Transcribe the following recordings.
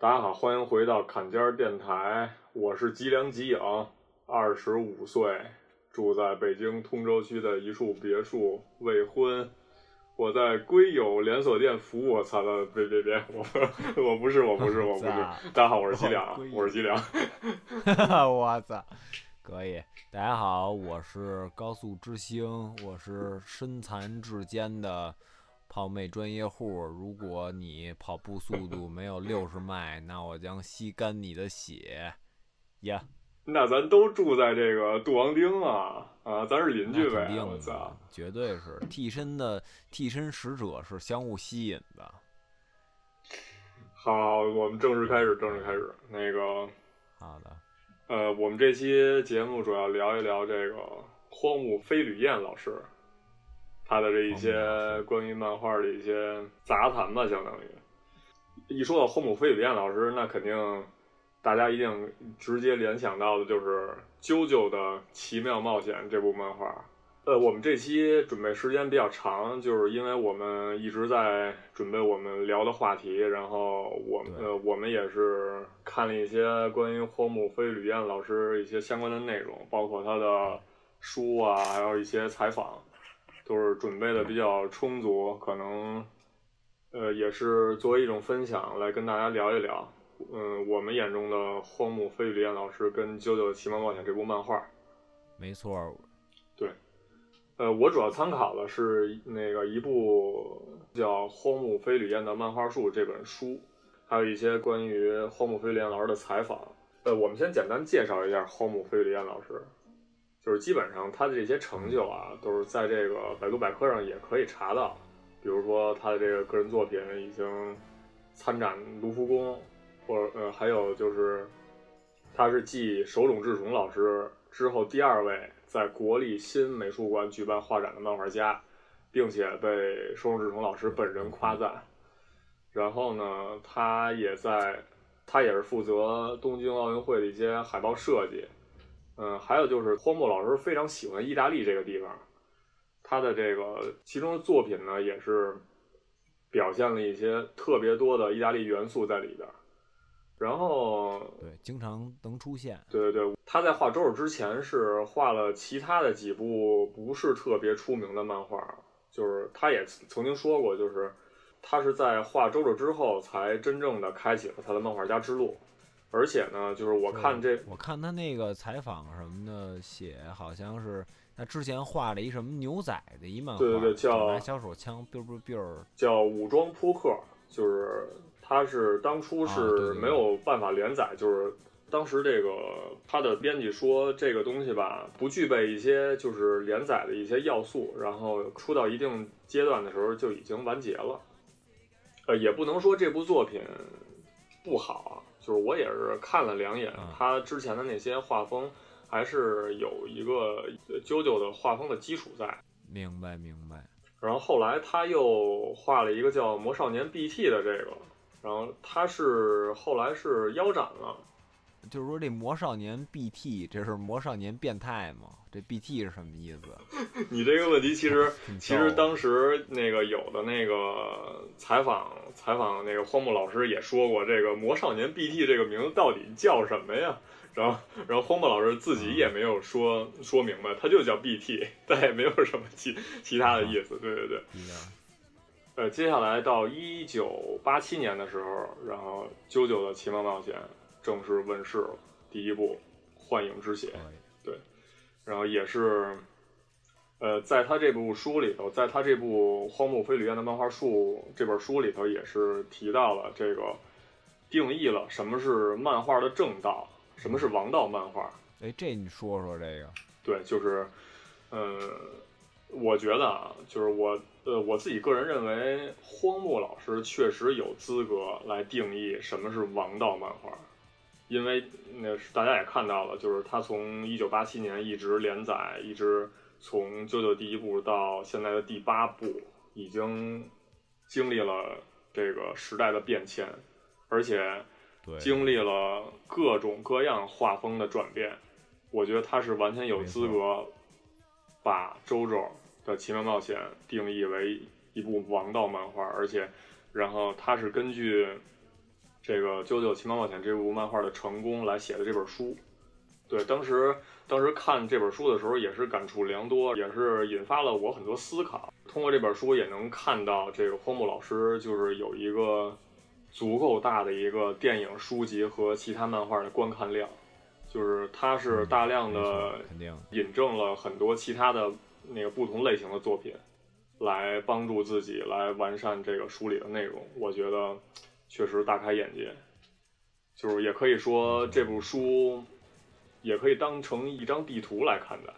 大家好，欢迎回到坎肩儿电台，我是吉良吉影，二十五岁，住在北京通州区的一处别墅，未婚。我在归友连锁店服务。我操了，别别别，我我不是，我不是，我不是。大家好，我是吉良，我是吉良。我操，可以。大家好，我是高速之星，我是身残志坚的泡妹专业户。如果你跑步速度 没有六十迈，那我将吸干你的血。呀，那咱都住在这个杜王町啊。啊，咱是邻居呗！我操，绝对是替身的替身使者是相互吸引的。好，我们正式开始，正式开始。那个，好的。呃，我们这期节目主要聊一聊这个荒木飞吕彦老师，他的这一些关于漫画的一些杂谈吧，相当于。一说到荒木飞吕彦老师，那肯定大家一定直接联想到的就是。《啾啾的奇妙冒险》这部漫画，呃，我们这期准备时间比较长，就是因为我们一直在准备我们聊的话题，然后我们呃，我们也是看了一些关于荒木飞吕彦老师一些相关的内容，包括他的书啊，还有一些采访，都是准备的比较充足，可能呃，也是作为一种分享来跟大家聊一聊。嗯，我们眼中的荒木飞吕彦老师跟《啾啾奇妙冒险》这部漫画，没错，对，呃，我主要参考的是那个一部叫《荒木飞吕彦的漫画术》这本书，还有一些关于荒木飞吕彦老师的采访。呃，我们先简单介绍一下荒木飞吕彦老师，就是基本上他的这些成就啊，都是在这个百度百科上也可以查到，比如说他的这个个人作品已经参展卢浮宫。或者呃，还有就是，他是继手冢治虫老师之后第二位在国立新美术馆举办画展的漫画家，并且被手冢治虫老师本人夸赞。然后呢，他也在，他也是负责东京奥运会的一些海报设计。嗯，还有就是荒木老师非常喜欢意大利这个地方，他的这个其中的作品呢，也是表现了一些特别多的意大利元素在里边。然后对，经常能出现。对对对，他在画周周之前是画了其他的几部不是特别出名的漫画，就是他也曾经说过，就是他是在画周周之后才真正的开启了他的漫画家之路。而且呢，就是我看这，我看他那个采访什么的写，好像是他之前画了一什么牛仔的一漫画，对对对，叫拿小手枪，biu biu biu，叫武装扑克，就是。他是当初是没有办法连载，就是当时这个他的编辑说这个东西吧不具备一些就是连载的一些要素，然后出到一定阶段的时候就已经完结了。呃，也不能说这部作品不好，就是我也是看了两眼，他之前的那些画风还是有一个啾啾的画风的基础在。明白明白。然后后来他又画了一个叫《魔少年 BT》的这个。然后他是后来是腰斩了，就是说这魔少年 BT 这是魔少年变态吗？这 BT 是什么意思？你这个问题其实其实当时那个有的那个采访采访那个荒木老师也说过，这个魔少年 BT 这个名字到底叫什么呀？然后然后荒木老师自己也没有说说明白，他就叫 BT，但 也没有什么其其他的意思。对对对。呃，接下来到一九八七年的时候，然后《啾啾的奇妙冒险》正式问世了，第一部《幻影之血》。对，然后也是，呃，在他这部书里头，在他这部《荒木飞吕彦的漫画书》这本书里头，也是提到了这个，定义了什么是漫画的正道，什么是王道漫画。哎，这你说说这个？对，就是，呃，我觉得啊，就是我。呃，我自己个人认为，荒木老师确实有资格来定义什么是王道漫画，因为那大家也看到了，就是他从一九八七年一直连载，一直从《啾啾》第一部到现在的第八部，已经经历了这个时代的变迁，而且经历了各种各样画风的转变。我觉得他是完全有资格把周周。的奇妙冒险定义为一部王道漫画，而且，然后他是根据这个《啾啾奇妙冒险》这部漫画的成功来写的这本书。对，当时当时看这本书的时候也是感触良多，也是引发了我很多思考。通过这本书也能看到，这个荒木老师就是有一个足够大的一个电影、书籍和其他漫画的观看量，就是他是大量的肯定引证了很多其他的那个不同类型的作品，来帮助自己来完善这个书里的内容。我觉得确实大开眼界，就是也可以说这部书也可以当成一张地图来看待。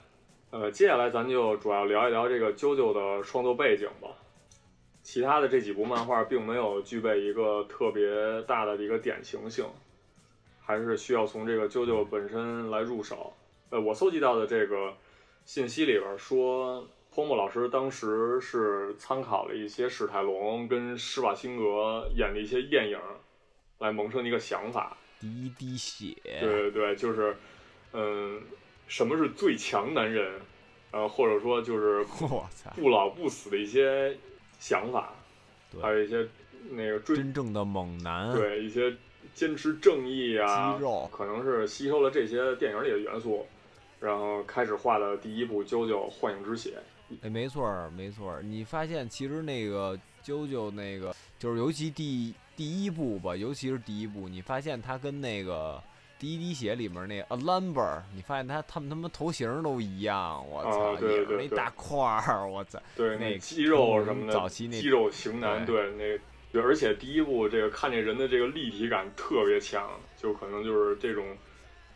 呃，接下来咱就主要聊一聊这个啾啾的创作背景吧。其他的这几部漫画并没有具备一个特别大的一个典型性，还是需要从这个啾啾本身来入手。呃，我搜集到的这个信息里边说，荒木老师当时是参考了一些史泰龙跟施瓦辛格演的一些电影，来萌生一个想法。第一滴血，对对对，就是，嗯，什么是最强男人？呃，或者说就是 不老不死的一些想法，还有一些那个追真正的猛男，对一些坚持正义啊，肌肉可能是吸收了这些电影里的元素，然后开始画的第一部《啾啾幻影之血》。哎，没错儿，没错儿。你发现其实那个啾啾那个，就是尤其第第一部吧，尤其是第一部，你发现他跟那个《第一滴血》里面那个 Alamber，你发现他他们他妈头型都一样，我操，也是对对那大块儿，我操，对，那肌肉什么的，早期那肌肉型男，对那对，而且第一部这个看见人的这个立体感特别强，就可能就是这种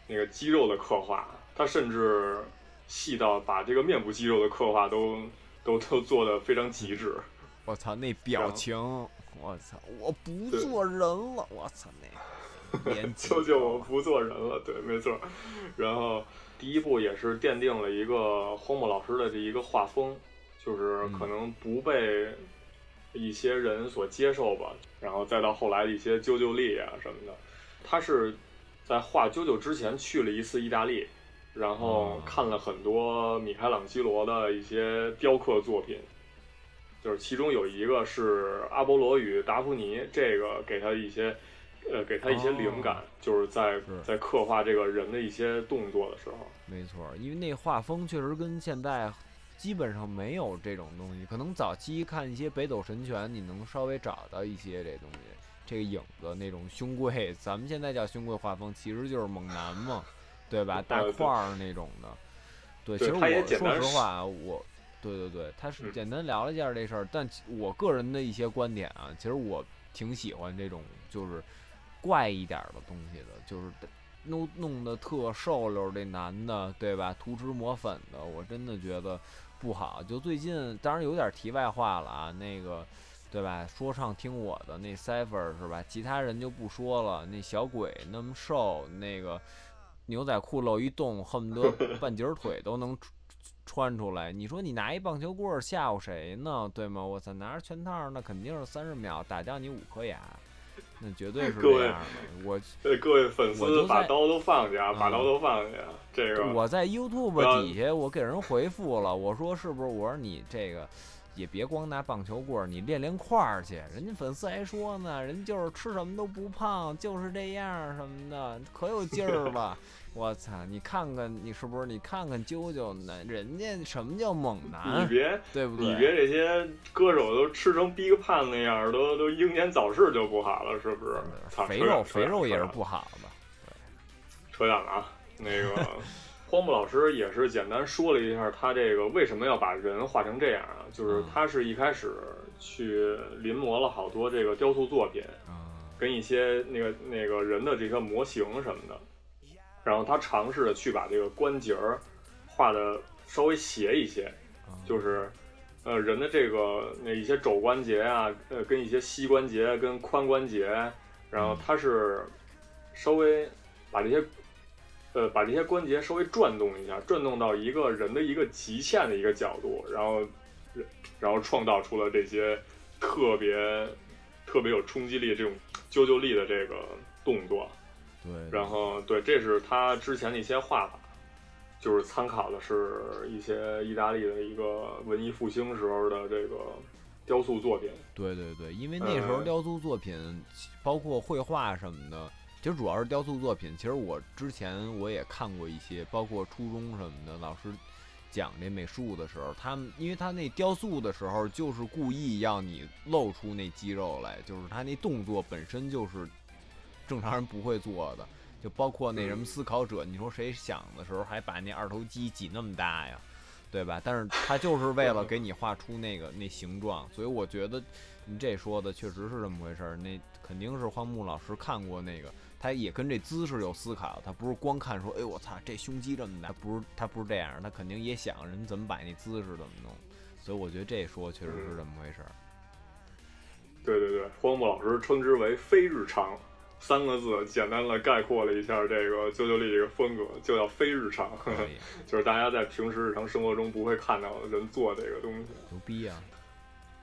那个肌肉的刻画，他甚至细到把这个面部肌肉的刻画都都都做的非常极致。我操，那表情，我操，我不做人了，我操那 脸舅舅我不做人了，对，没错。然后第一部也是奠定了一个荒木老师的这一个画风，就是可能不被一些人所接受吧。然后再到后来的一些啾啾力啊什么的，他是在画啾啾之前去了一次意大利，然后哦看了很多米开朗基罗的一些雕刻作品。就是其中有一个是阿波罗与达芙妮，这个给他一些，呃，给他一些灵感，哦就是在是在刻画这个人的一些动作的时候，没错儿，因为那画风确实跟现在基本上没有这种东西。可能早期看一些北斗神拳，你能稍微找到一些这东西，这个影子那种胸贵，咱们现在叫胸贵画风，其实就是猛男嘛，对吧？大块儿那种的。对，其实我说实话，我对对对，他是嗯简单聊了一下这事儿，但我个人的一些观点啊，其实我挺喜欢这种就是怪一点儿的东西的，就是弄弄得特瘦溜儿这男的，对吧？涂脂抹粉的，我真的觉得不好。就最近，当然有点题外话了啊，那个。对吧？说唱听我的那 Cipher 是吧？其他人就不说了。那小鬼那么瘦，那个牛仔裤露一洞，恨不得 半截儿腿都能穿穿出来。你说你拿一棒球棍儿吓唬谁呢？对吗？我操，拿着拳套那肯定是三十秒打掉你五颗牙，那绝对是这样的。我呃，各位粉我丝就把刀都放下，把嗯刀都放下，这个我在 YouTube 底下我给人回复了，我说是不是？我说你这个也别光拿棒球棍儿，你练练块儿去。人家粉丝还说呢，人就是吃什么都不胖，就是这样什么的，可有劲儿了。我操，你看看你是不是？你看看啾啾呢，人家什么叫猛男你，别对不对？你别这些歌手都吃成 Big 胖那样，都都英年早逝就不好了，是不是？肥肉肥肉也是不好的。扯远了啊。那个 荒木老师也是简单说了一下他这个为什么要把人画成这样啊？就是嗯他是一开始去临摹了好多这个雕塑作品，嗯跟一些那个那个人的这些模型什么的，然后他尝试着去把这个关节儿画的稍微斜一些，嗯就是呃人的这个那一些肘关节啊，呃跟一些膝关节跟髋关节，然后他是稍微把这些呃把这些关节稍微转动一下，转动到一个人的一个极限的一个角度，然后然后创造出了这些特别特别有冲击力这种啾啾力的这个动作。对，然后对，这是他之前的一些画法，就是参考的是一些意大利的一个文艺复兴时候的这个雕塑作品。对对对，因为那时候呃雕塑作品，包括绘画什么的，其实主要是雕塑作品。其实我之前我也看过一些，包括初中什么的，老师讲这美术的时候，他们因为他那雕塑的时候，就是故意要你露出那肌肉来，就是他那动作本身就是正常人不会做的。就包括那什么嗯思考者，你说谁想的时候还把那二头肌挤那么大呀？对吧？但是他就是为了给你画出那个那形状，所以我觉得你这说的确实是这么回事儿。那肯定是荒木老师看过那个，他也跟这姿势有思考，他不是光看说，哎我操，这胸肌这么大，不是他不是这样，他肯定也想人怎么摆那姿势怎么弄。所以我觉得这说确实是这么回事儿。对对对，荒木老师称之为非日常。三个字简单的概括了一下这个啾啾力这个风格，就叫非日常，就是大家在平时日常生活中不会看到的人做这个东西。牛逼啊！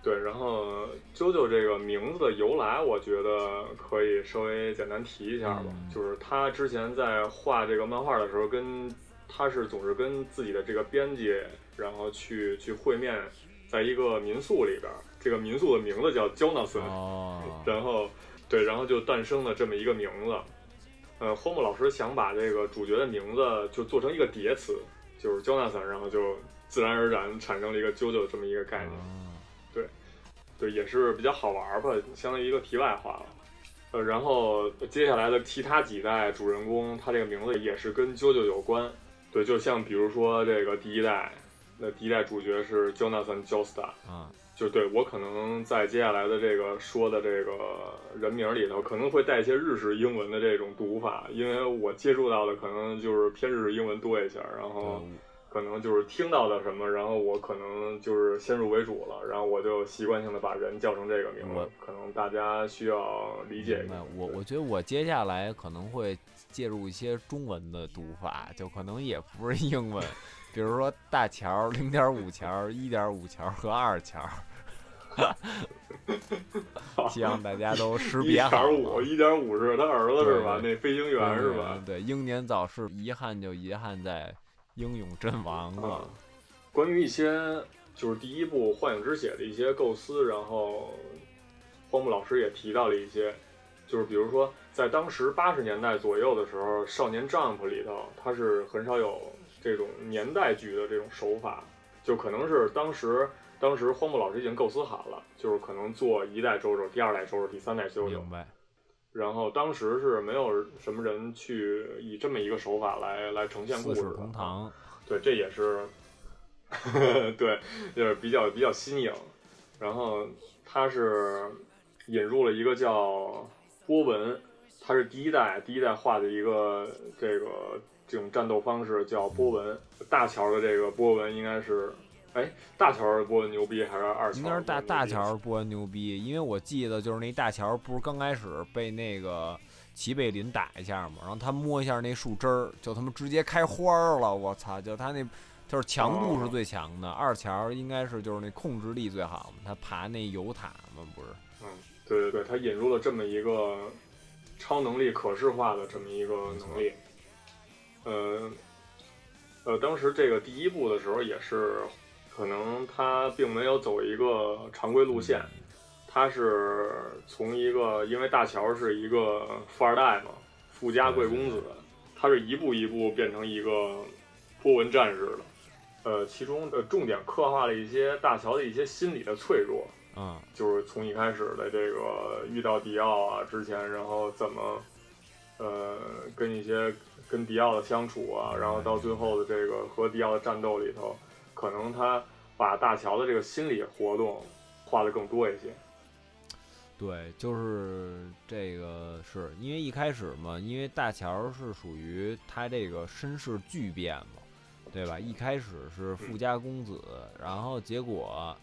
对，然后啾啾这个名字的由来，我觉得可以稍微简单提一下吧。嗯就是他之前在画这个漫画的时候，跟他是总是跟自己的这个编辑，然后去去会面，在一个民宿里边儿，这个民宿的名字叫 Jonathan，、哦，然后对，然后就诞生了这么一个名字。呃，荒木老师想把这个主角的名字就做成一个叠词，就是 Jonathan，然后就自然而然产生了一个啾啾这么一个概念。哦对，也是比较好玩儿吧，相当于一个题外话了。呃，然后接下来的其他几代主人公，他这个名字也是跟啾啾有关。对，就像比如说这个第一代，那第一代主角是 Jonathan Joestar，啊，就对我可能在接下来的这个说的这个人名里头，可能会带一些日式英文的这种读法，因为我接触到的可能就是偏日式英文多一些，然后对可能就是听到的什么，然后我可能就是先入为主了，然后我就习惯性的把人叫成这个名字，可能大家需要理解一下。我我觉得我接下来可能会介入一些中文的读法，就可能也不是英文，比如说大乔、零点五乔、一点五乔和二乔，希望大家都识一 别好点五，了。一点五是他儿子是吧？对那飞行员是吧？对，英年早逝，遗憾就遗憾在英勇阵亡啊。了。，关于一些就是第一部《幻影之血》的一些构思，然后荒木老师也提到了一些，就是比如说在当时八十年代左右的时候，《少年 Jump》里头它是很少有这种年代剧的这种手法，就可能是当时当时荒木老师已经构思好了，就是可能做一代周周、第二代周周、第三代周周明，白，然后当时是没有什么人去以这么一个手法来来呈现故事的同。堂，对，这也是，对，就是比较比较新颖。然后他是引入了一个叫波纹，他是第一代第一代画的一个这个这种战斗方式叫波纹。大乔的这个波纹应该是，哎，大乔是播的牛逼还是二乔？应该是大大乔播的牛逼，因为我记得就是那大乔不是刚开始被那个齐贝林打一下嘛，然后他摸一下那树枝儿，就他妈直接开花儿了，我操！就他那就是强度是最强的，二乔应该是就是那控制力最好嘛，他爬那油塔嘛，不是？嗯，对对对，他引入了这么一个超能力可视化的这么一个能力。呃，呃，当时这个第一部的时候也是，可能他并没有走一个常规路线，他是从一个，因为大乔是一个富二代嘛，富家贵公子，他是一步一步变成一个波纹战士的。呃，其中的重点刻画了一些大乔的一些心理的脆弱，嗯，就是从一开始的这个遇到迪奥啊之前，然后怎么呃跟一些跟迪奥的相处啊，然后到最后的这个和迪奥的战斗里头，可能他把大乔的这个心理活动画的更多一些。对，就是这个是因为一开始嘛，因为大乔是属于他这个身世巨变嘛，对吧？一开始是富家公子，然后结果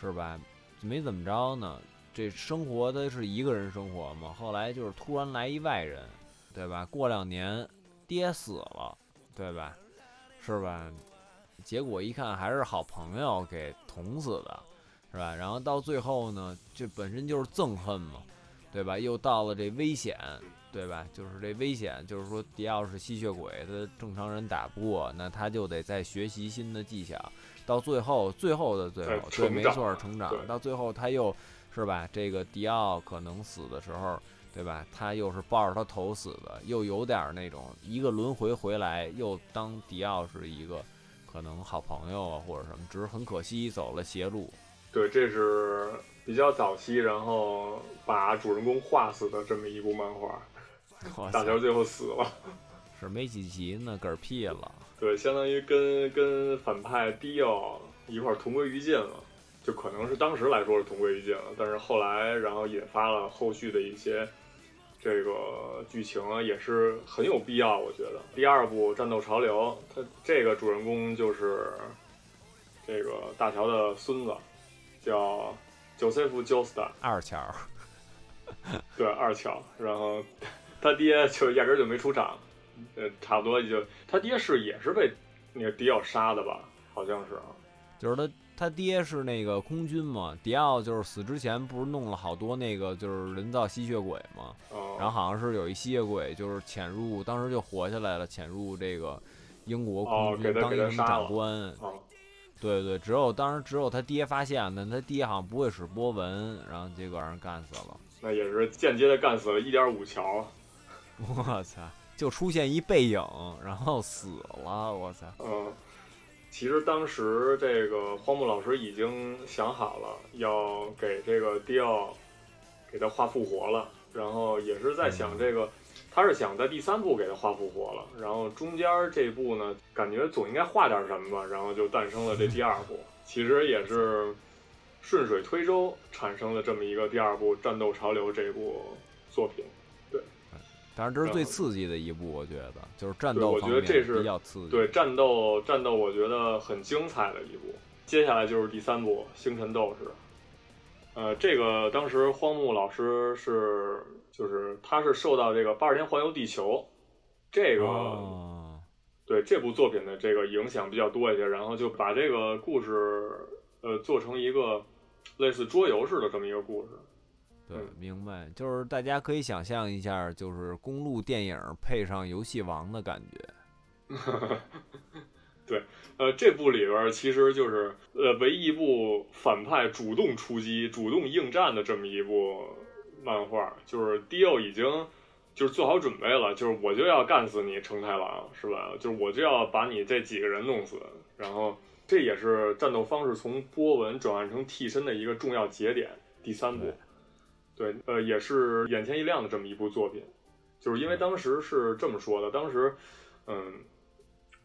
是吧，没怎么着呢，这生活的是一个人生活嘛，后来就是突然来一外人，对吧？过两年爹死了，对吧？是吧？结果一看还是好朋友给捅死的。是吧？然后到最后呢，这本身就是憎恨嘛，对吧？又到了这危险，对吧？就是这危险，就是说迪奥是吸血鬼，他正常人打不过，那他就得再学习新的技巧，到最后，最后的最后，对，没错，成长，到最后他又是吧？这个迪奥可能死的时候，对吧？他又是抱着他头死的，又有点那种一个轮回回来，又当迪奥是一个可能好朋友啊，或者什么，只是很可惜走了邪路。对，这是比较早期，然后把主人公画死的这么一部漫画。大乔最后死了，是没几集呢，嗝屁了。对，相当于跟跟反派迪奥一块同归于尽了，就可能是当时来说是同归于尽了，但是后来然后引发了后续的一些这个剧情啊，也是很有必要，我觉得。第二部《战斗潮流》，它这个主人公就是这个大乔的孙子，叫 Joseph Joestar，二乔。对，二乔，然后。他爹就压根就没出场，呃，差不多就他爹是也是被那个迪奥杀的吧？好像是，就是他他爹是那个空军嘛，迪奥就是死之前不是弄了好多那个就是人造吸血鬼嘛，然后好像是有一吸血鬼就是潜入，当时就活下来了，潜入这个英国空军当一个长官，对对，只有当时只有他爹发现的，他爹好像不会使波纹，然后结果让人干死了，那也是间接的干死了一点五桥。我操！就出现一背影，然后死了。我操！嗯，其实当时这个荒木老师已经想好了，要给这个迪奥给他画复活了。然后也是在想这个，他是想在第三部给他画复活了。然后中间这部呢，感觉总应该画点什么吧。然后就诞生了这第二部。其实也是顺水推舟产生了这么一个第二部《战斗潮流》这部作品。当然，这是最刺激的一部，我觉得就是战斗方面比较刺激。对战斗，战斗我觉得很精彩的一部。接下来就是第三部《星辰斗士》。呃，这个当时荒木老师是，就是他是受到这个八十天环游地球这个，对这部作品的这个影响比较多一些，然后就把这个故事呃做成一个类似桌游似的这么一个故事。对，明白，就是大家可以想象一下，就是公路电影配上游戏王的感觉。对，呃，这部里边其实就是呃唯一一部反派主动出击、主动应战的这么一部漫画，就是迪奥已经就是做好准备了，就是我就要干死你成太郎，是吧？就是我就要把你这几个人弄死，然后这也是战斗方式从波纹转换成替身的一个重要节点。第三部。对，呃，也是眼前一亮的这么一部作品，就是因为当时是这么说的，当时，嗯，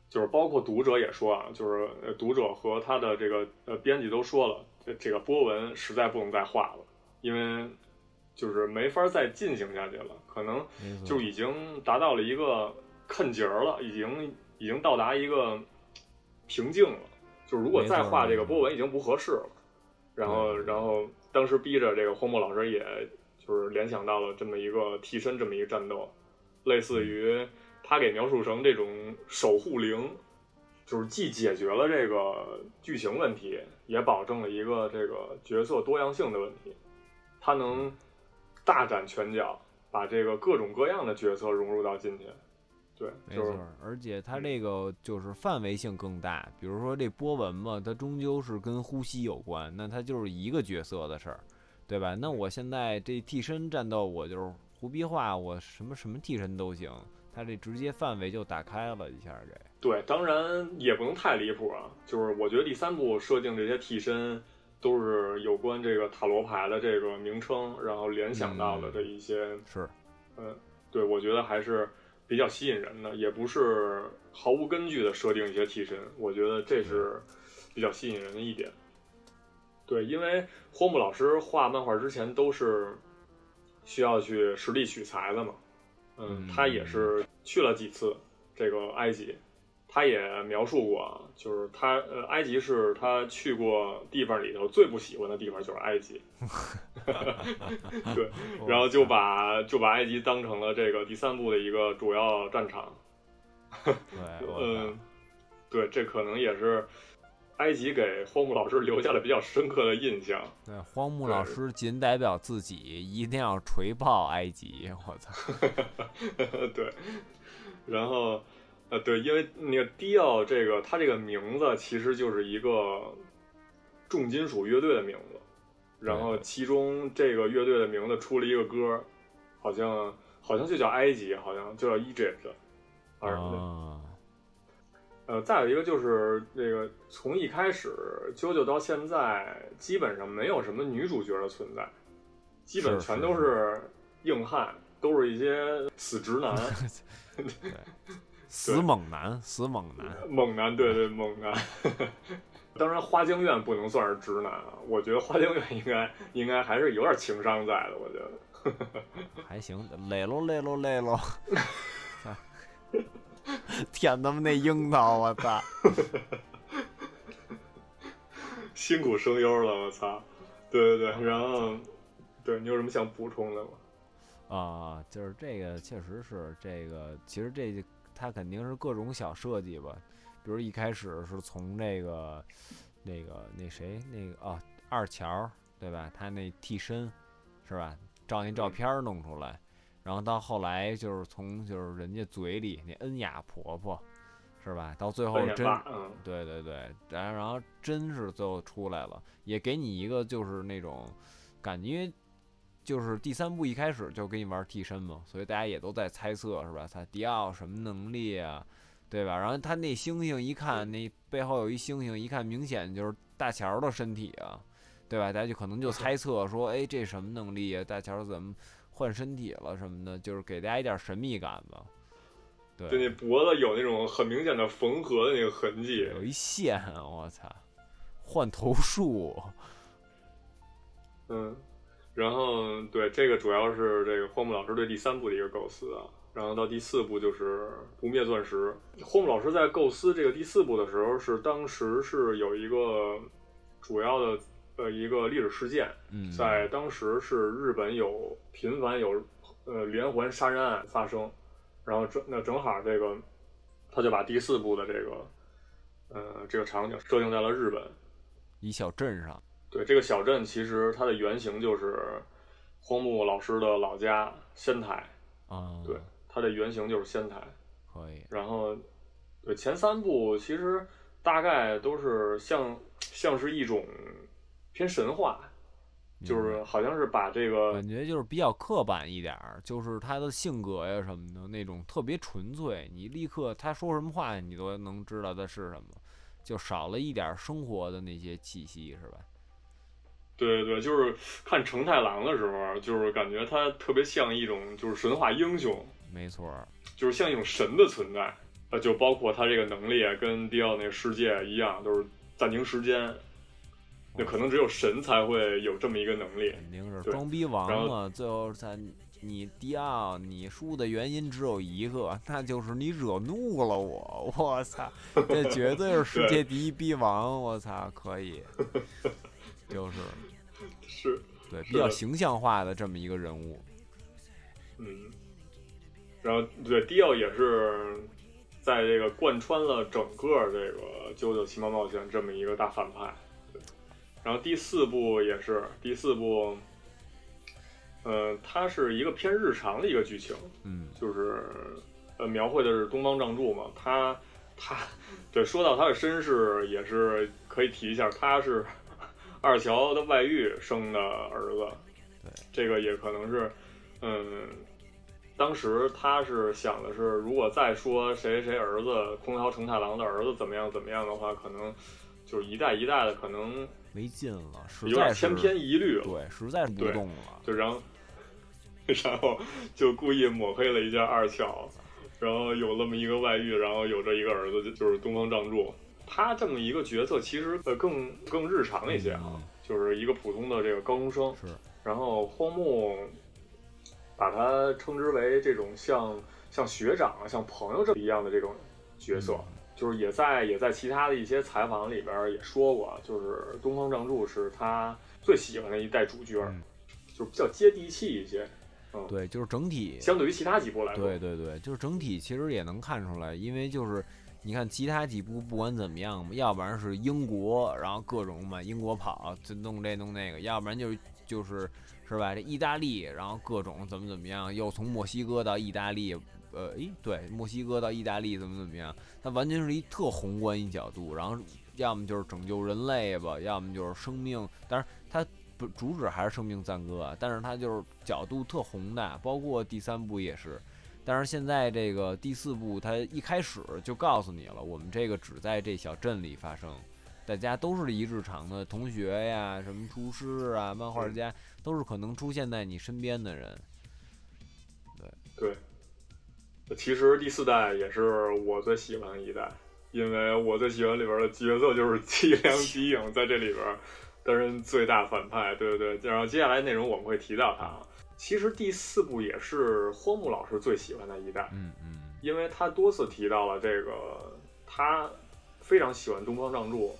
就是包括读者也说啊，就是读者和他的这个呃编辑都说了，这这个波纹实在不能再画了，因为就是没法再进行下去了，可能就已经达到了一个坎节儿了，已经已经到达一个瓶颈了，就是如果再画这个波纹已经不合适了，然后然后。当时逼着这个荒木老师，也就是联想到了这么一个替身，这么一个战斗，类似于他给描述成这种守护灵，就是既解决了这个剧情问题，也保证了一个这个角色多样性的问题。他能大展拳脚，把这个各种各样的角色融入到进去。对，没错，而且它这个就是范围性更大。比如说这波纹嘛，它终究是跟呼吸有关，那它就是一个角色的事儿，对吧？那我现在这替身战斗，我就是胡逼画，我什么什么替身都行，它这直接范围就打开了一下。这对，当然也不能太离谱啊。就是我觉得第三部设定这些替身都是有关这个塔罗牌的这个名称，然后联想到的这一些是，嗯，对，我觉得还是。比较吸引人的，也不是毫无根据的设定一些替身，我觉得这是比较吸引人的一点。对，因为荒木老师画漫画之前都是需要去实地取材的嘛，嗯，他也是去了几次这个埃及。他也描述过，就是他呃，埃及是他去过地方里头最不喜欢的地方，就是埃及。对，然后就把就把埃及当成了这个第三部的一个主要战场。对，嗯，对，这可能也是埃及给荒木老师留下了比较深刻的印象。对，荒木老师仅代表自己，一定要锤爆埃及！我操！对，然后呃，对，因为那个迪奥这个它这个名字其实就是一个重金属乐队的名字，然后其中这个乐队的名字出了一个歌，好像好像就叫埃及，好像就叫 Egypt，啊什么的。呃，再有一个就是这个，从一开始啾啾到现在，基本上没有什么女主角的存在，基本全都是。硬汉，都是一些死直男，死猛男，死猛男，猛男，对对猛男。当然，花江院不能算是直男啊，我觉得花江院应该应该还是有点情商在的，我觉得。还行，累喽累喽累喽。舔他们那樱桃，我操！辛苦声优了，我操！对对对，然后，对你有什么想补充的吗？啊，就是这个，确实是这个，其实这他肯定是各种小设计吧，比如一开始是从这个那个那谁那个哦二乔对吧？他那替身是吧？照那照片弄出来。然后到后来就是从就是人家嘴里那恩雅婆婆，是吧？到最后真，对对对，然后然后真是最后出来了，也给你一个就是那种感觉，就是第三部一开始就给你玩替身嘛，所以大家也都在猜测，是吧？他迪奥什么能力啊，对吧？然后他那星星一看，那背后有一星星，一看明显就是大乔的身体啊，对吧？大家就可能就猜测说，哎，这什么能力啊？大乔怎么？换身体了什么的，就是给大家一点神秘感吧。对，就那脖子有那种很明显的缝合的那个痕迹，有一线，我操，换头术。嗯，然后对这个主要是这个荒木老师对第三部的一个构思啊，然后到第四部就是不灭钻石。荒木老师在构思这个第四部的时候，是当时是有一个主要的。呃，一个历史事件，在当时是日本有频繁有呃连环杀人案发生，然后正那正好这个他就把第四部的这个呃这个场景设定在了日本一小镇上。对，这个小镇其实它的原型就是荒木老师的老家仙台啊。对，它的原型就是仙台。可以。然后对前三部其实大概都是像像是一种。偏神话，就是好像是把这个感觉就是比较刻板一点儿，就是他的性格呀什么的那种特别纯粹，你立刻他说什么话你都能知道他是什么，就少了一点生活的那些气息，是吧？对对对，就是看成太郎的时候，就是感觉他特别像一种就是神话英雄，没错，就是像一种神的存在，呃，就包括他这个能力跟迪奥那个世界一样，都是暂停时间。那可能只有神才会有这么一个能力，肯定是装逼王嘛。最后在你迪奥，你输的原因只有一个，那就是你惹怒了我。我操，这绝对是世界第一逼王。我操，可以，就是是，对，比较形象化的这么一个人物。嗯，然后对迪奥也是在这个贯穿了整个这个《九九奇妙冒险》这么一个大反派。然后第四部也是第四部，呃，它是一个偏日常的一个剧情，嗯，就是呃，描绘的是东方仗助嘛，他他对说到他的身世也是可以提一下，他是二乔的外遇生的儿子，对，这个也可能是，嗯，当时他是想的是，如果再说谁谁儿子空调成太郎的儿子怎么样怎么样的话，可能就是一代一代的可能。没劲了，实在是千篇一律了。对，实在是不动了。就然后，然后就故意抹黑了一下二乔，然后有那么一个外遇，然后有这一个儿子，就就是东方仗助。他这么一个角色，其实呃更更日常一些啊，就是一个普通的这个高中生。是。然后荒木把他称之为这种像像学长、像朋友这一样的这种角色。就是也在也在其他的一些采访里边也说过，就是东方仗助是他最喜欢的一代主角，就是比较接地气一些。嗯，对，就是整体相对于其他几部来说，对对对，就是整体其实也能看出来，因为就是你看其他几部不管怎么样嘛，要不然是英国，然后各种嘛英国跑，就弄这弄那个，要不然就是就是是吧？这意大利，然后各种怎么怎么样，又从墨西哥到意大利，呃，诶，对，墨西哥到意大利怎么怎么样，它完全是一特宏观一角度，然后要么就是拯救人类吧，要么就是生命，当然它不主旨还是生命赞歌，但是它就是角度特宏大，包括第三部也是。但是现在这个第四部，它一开始就告诉你了，我们这个只在这小镇里发生，大家都是一日常的同学呀，什么厨师啊、漫画家，都是可能出现在你身边的人。对，对，其实第四代也是我最喜欢的一代，因为我最喜欢里边的角色就是凄凉吉影，在这里边担任最大反派。对对对，然后接下来内容我们会提到他。其实第四部也是荒木老师最喜欢的一代，嗯嗯，因为他多次提到了这个，他非常喜欢东方仗助，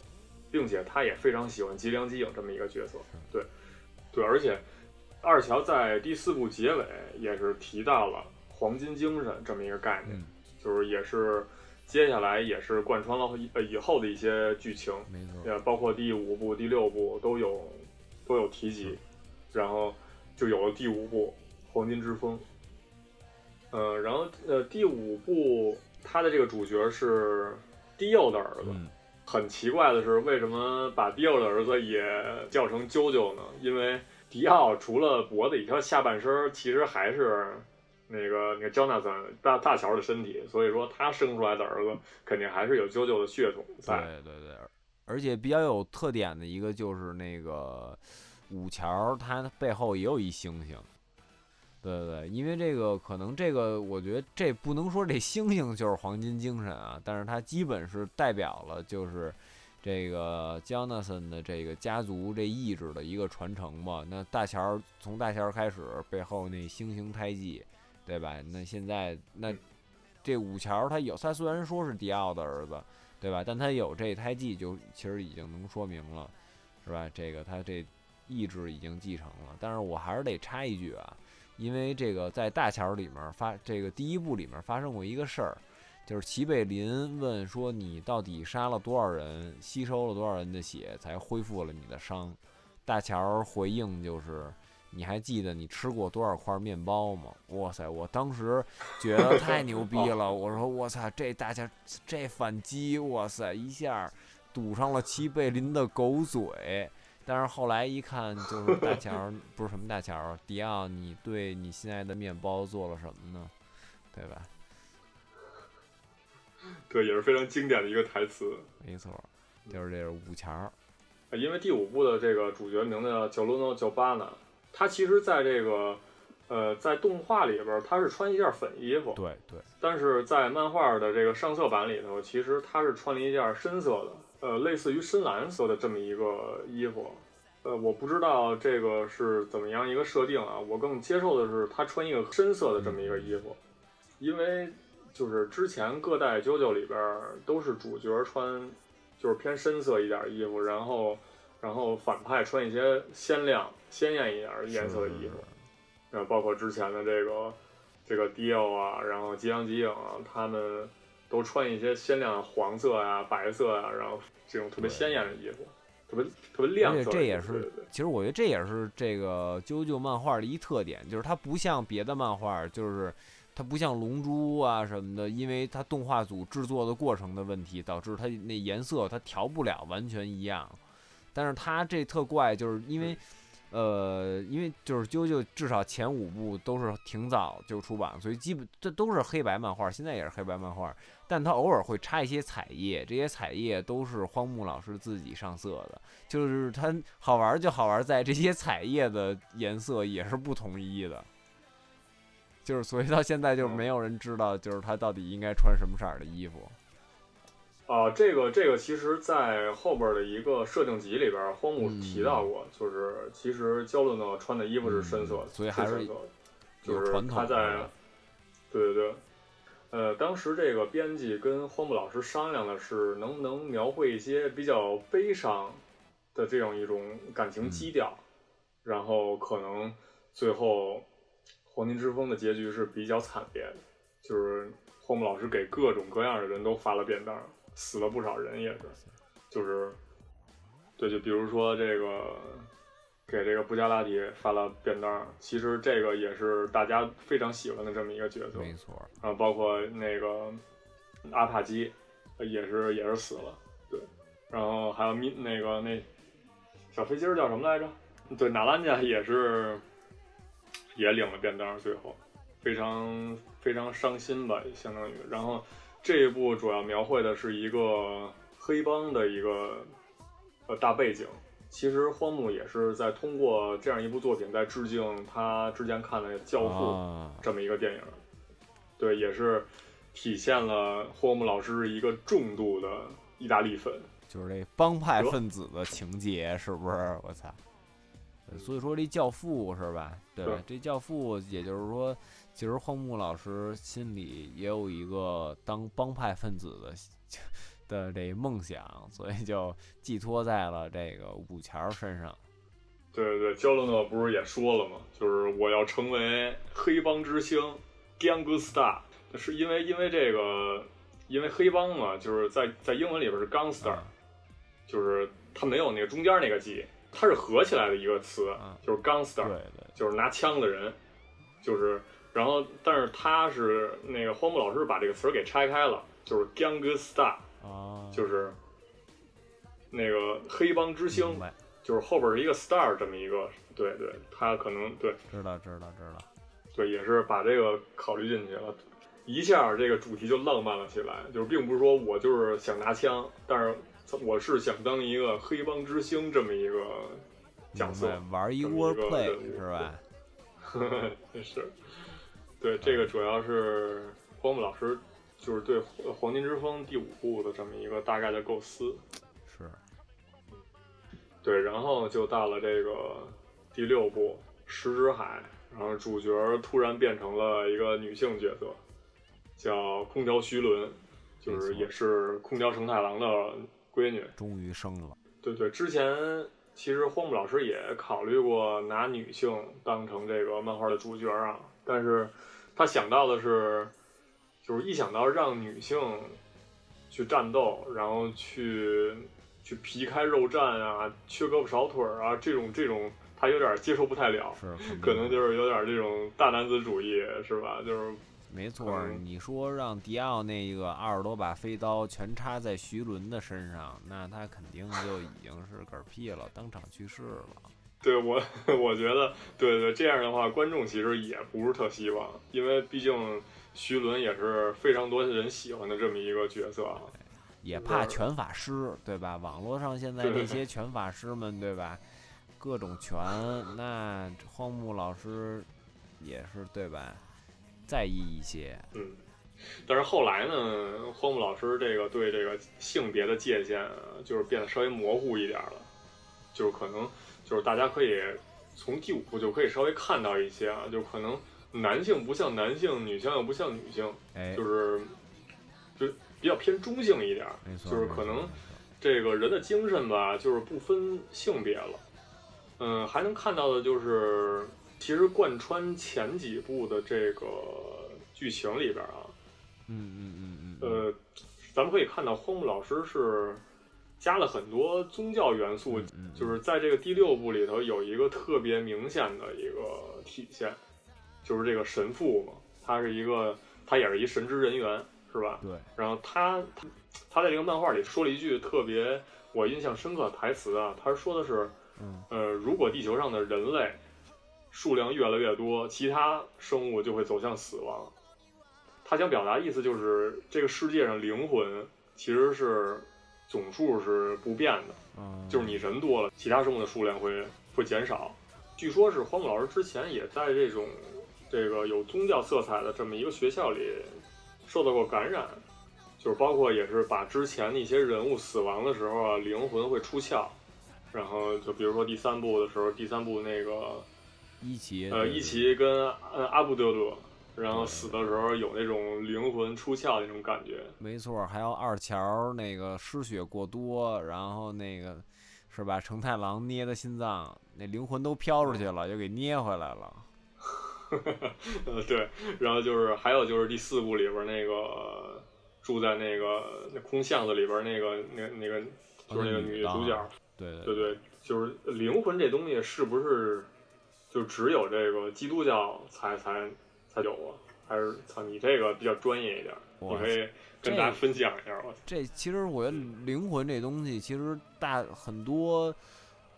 并且他也非常喜欢吉良吉影这么一个角色，对，对，而且二乔在第四部结尾也是提到了黄金精神这么一个概念，就是也是接下来也是贯穿了呃以后的一些剧情，没错，呃，包括第五部、第六部都有都有提及，然后。就有了第五部《黄金之风》，呃，然后呃，第五部他的这个主角是迪奥的儿子。很奇怪的是，为什么把迪奥的儿子也叫成啾啾呢？因为迪奥除了脖子以下，下半身其实还是那个那个焦纳森大大乔的身体，所以说他生出来的儿子肯定还是有啾啾的血统在。对对对，而且比较有特点的一个就是那个。五桥它背后也有一星星，对对对，因为这个可能这个我觉得这不能说这星星就是黄金精神啊，但是它基本是代表了就是这个姜纳森的这个家族这意志的一个传承嘛。那大乔从大乔开始背后那星星胎记，对吧？那现在那这五桥他有他虽然说是迪奥的儿子，对吧？但他有这胎记就其实已经能说明了，是吧？这个他这。意志已经继承了，但是我还是得插一句啊，因为这个在大桥里面发这个第一部里面发生过一个事儿，就是齐贝林问说你到底杀了多少人，吸收了多少人的血才恢复了你的伤？大乔回应就是你还记得你吃过多少块面包吗？哇塞，我当时觉得太牛逼了，我说我操这大乔这反击，哇塞一下堵上了齐贝林的狗嘴。但是后来一看，就是大乔不是什么大乔，迪奥，你对你心爱的面包做了什么呢？对吧？对，也是非常经典的一个台词。没错，就是这个五乔。因为第五部的这个主角名字叫叫罗诺叫巴纳，他其实在这个呃在动画里边他是穿一件粉衣服，对对。但是在漫画的这个上色版里头，其实他是穿了一件深色的。呃，类似于深蓝色的这么一个衣服，呃，我不知道这个是怎么样一个设定啊。我更接受的是他穿一个深色的这么一个衣服，因为就是之前各代 JoJo 里边都是主角穿就是偏深色一点衣服，然后然后反派穿一些鲜亮鲜艳一点颜色的衣服，然后包括之前的这个这个迪奥啊，然后吉阳吉影啊，他们都穿一些鲜亮黄色啊、白色啊，然后。这种特别鲜艳的衣服，特别特别亮色。这也是，其实我觉得这也是这个啾啾漫画的一特点，就是它不像别的漫画，就是它不像龙珠啊什么的，因为它动画组制作的过程的问题，导致它那颜色它调不了完全一样。但是它这特怪，就是因为。呃，因为就是啾啾至少前五部都是挺早就出版，所以基本这都是黑白漫画，现在也是黑白漫画。但它偶尔会插一些彩页，这些彩页都是荒木老师自己上色的。就是它好玩就好玩在这些彩页的颜色也是不统一的，就是所以到现在就没有人知道，就是他到底应该穿什么色的衣服。啊，这个这个其实，在后边的一个设定集里边，荒木提到过，就是其实焦伦呢穿的衣服是深色，所以还是就是他在，对对对，呃，当时这个编辑跟荒木老师商量的是，能不能描绘一些比较悲伤的这样一种感情基调，然后可能最后黄金之风的结局是比较惨烈的，就是。荒木老师给各种各样的人都发了便当，死了不少人也是，就是，对，就比如说这个给这个布加拉提发了便当，其实这个也是大家非常喜欢的这么一个角色，没错，然后包括那个阿帕基也是也是死了，对，然后还有米那个那小飞机儿叫什么来着？对，纳兰家也是也领了便当，最后非常非常伤心吧，相当于。然后这一部主要描绘的是一个黑帮的一个呃大背景。其实荒木也是在通过这样一部作品，在致敬他之前看的《教父》啊，这么一个电影。对，也是体现了荒木老师一个重度的意大利粉。就是这帮派分子的情节，是不是？我操！呃所以说这教父是吧？对吧，这教父，也就是说，其实荒木老师心里也有一个当帮派分子的的这梦想，所以就寄托在了这个五桥身上。对对对，焦伦诺不是也说了吗？就是我要成为黑帮之星，gangster。是因为因为这个，因为黑帮嘛，就是在在英文里边是 gangster，、啊就是它没有那个中间那个 g，它是合起来的一个词，啊就是 gangster，、对对，就是拿枪的人，就是，然后但是他是那个荒木老师把这个词儿给拆开了，就是 gangster，啊，就是那个黑帮之星就是后边是一个 star 这么一个，对对，他可能对。知道知道知道。对，也是把这个考虑进去了，一下这个主题就浪漫了起来，就是并不是说我就是想拿枪，但是我是想当一个黑帮之星这么一个角色玩一这么一个 wordplay 是吧？是，对，这个主要是荒木老师就是对《黄金之风》第五部的这么一个大概的构思。是，对，然后就到了这个第六部《石之海》，然后主角突然变成了一个女性角色，叫空调徐伦，就是也是空调承太郎的闺女。终于生了。对对，之前其实荒木老师也考虑过拿女性当成这个漫画的主角啊，但是他想到的是，就是一想到让女性去战斗，然后去去皮开肉绽啊，缺胳膊少腿儿啊，这种这种他有点接受不太了，是，可能就是有点这种大男子主义，是吧？就是没错你说让迪奥那个二十多把飞刀全插在徐伦的身上，那他肯定就已经是嗝屁了，当场去世了。对我，我觉得，对对，这样的话，观众其实也不是特希望，因为毕竟徐伦也是非常多人喜欢的这么一个角色啊。也怕拳法师，对吧？网络上现在对这些拳法师们，对吧？各种拳，那荒木老师也是对吧？在意一些，嗯，但是后来呢，荒木老师这个对这个性别的界限啊就是变得稍微模糊一点了，就是可能就是大家可以从第五部就可以稍微看到一些啊，就可能男性不像男性，女性又不像女性，哎，就是就比较偏中性一点儿。没错，就是可能这个人的精神吧，就是不分性别了。嗯，还能看到的就是，其实贯穿前几部的这个剧情里边啊，嗯嗯嗯嗯，呃，咱们可以看到荒木老师是加了很多宗教元素，嗯嗯就是在这个第六部里头有一个特别明显的一个体现，就是这个神父嘛，他是一个，他也是一神职人员，是吧？对，然后他他他在这个漫画里说了一句特别我印象深刻的台词啊，他说的是，嗯呃，如果地球上的人类数量越来越多，其他生物就会走向死亡。他想表达意思就是，这个世界上灵魂其实是总数是不变的，嗯，就是你人多了，其他生物的数量会会减少。据说是荒木老师之前也在这种这个有宗教色彩的这么一个学校里受到过感染，就是包括也是把之前的一些人物死亡的时候啊，灵魂会出窍，然后就比如说第三部的时候，第三部那个一奇，呃对伊奇跟呃阿布德勒，然后死的时候有那种灵魂出窍那种感觉，没错，还有二乔那个失血过多，然后那个是吧？成太郎捏的心脏，那灵魂都飘出去了，又给捏回来了。呃，对，然后就是还有就是第四部里边那个住在那个那空巷子里边那个那那个就是那个女主角，对对对，就是灵魂这东西是不是就只有这个基督教才才才有啊？还是操你这个比较专业一点，你可以跟大家分享一下。吧这其实我觉得灵魂这东西其实大很多，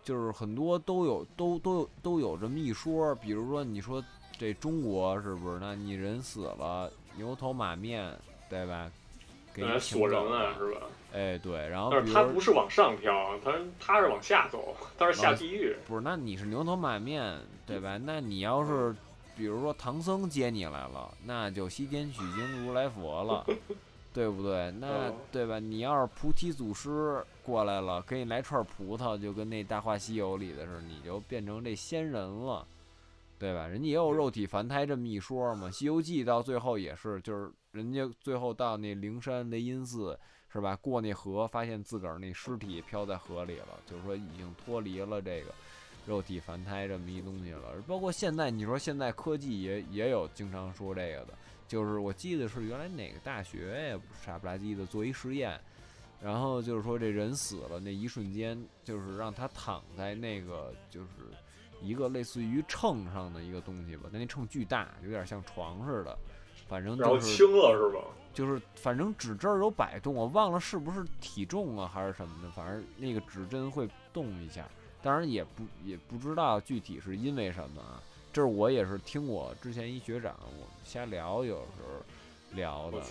就是很多都有都都有都有这么一说。比如说你说这中国是不是？那你人死了，牛头马面，对吧？给你锁人了是吧？哎，对。然后但是他不是往上飘，他他是往下走，他是下地狱。不是，那你是牛头马面，对吧？那你要是。比如说唐僧接你来了，那就西天取经如来佛了，对不对？那对吧？你要是菩提祖师过来了，给你来串葡萄，就跟那《大话西游》里的似的，你就变成这仙人了，对吧？人家也有肉体凡胎这么一说嘛，《西游记》到最后也是，就是人家最后到那灵山雷音寺，是吧？过那河，发现自个儿那尸体飘在河里了，就是说已经脱离了这个。肉体凡胎这么一东西了，包括现在你说现在科技也也有经常说这个的，就是我记得是原来哪个大学呀，傻不拉几的做一实验，然后就是说这人死了那一瞬间，就是让他躺在那个就是一个类似于秤上的一个东西吧，但那秤巨大，有点像床似的，反正就是轻了是吧？就是反正指针有摆动，我忘了是不是体重啊还是什么的，反正那个指针会动一下。当然也不也不知道具体是因为什么啊，这是我也是听我之前一学长我们瞎聊，有时候聊的，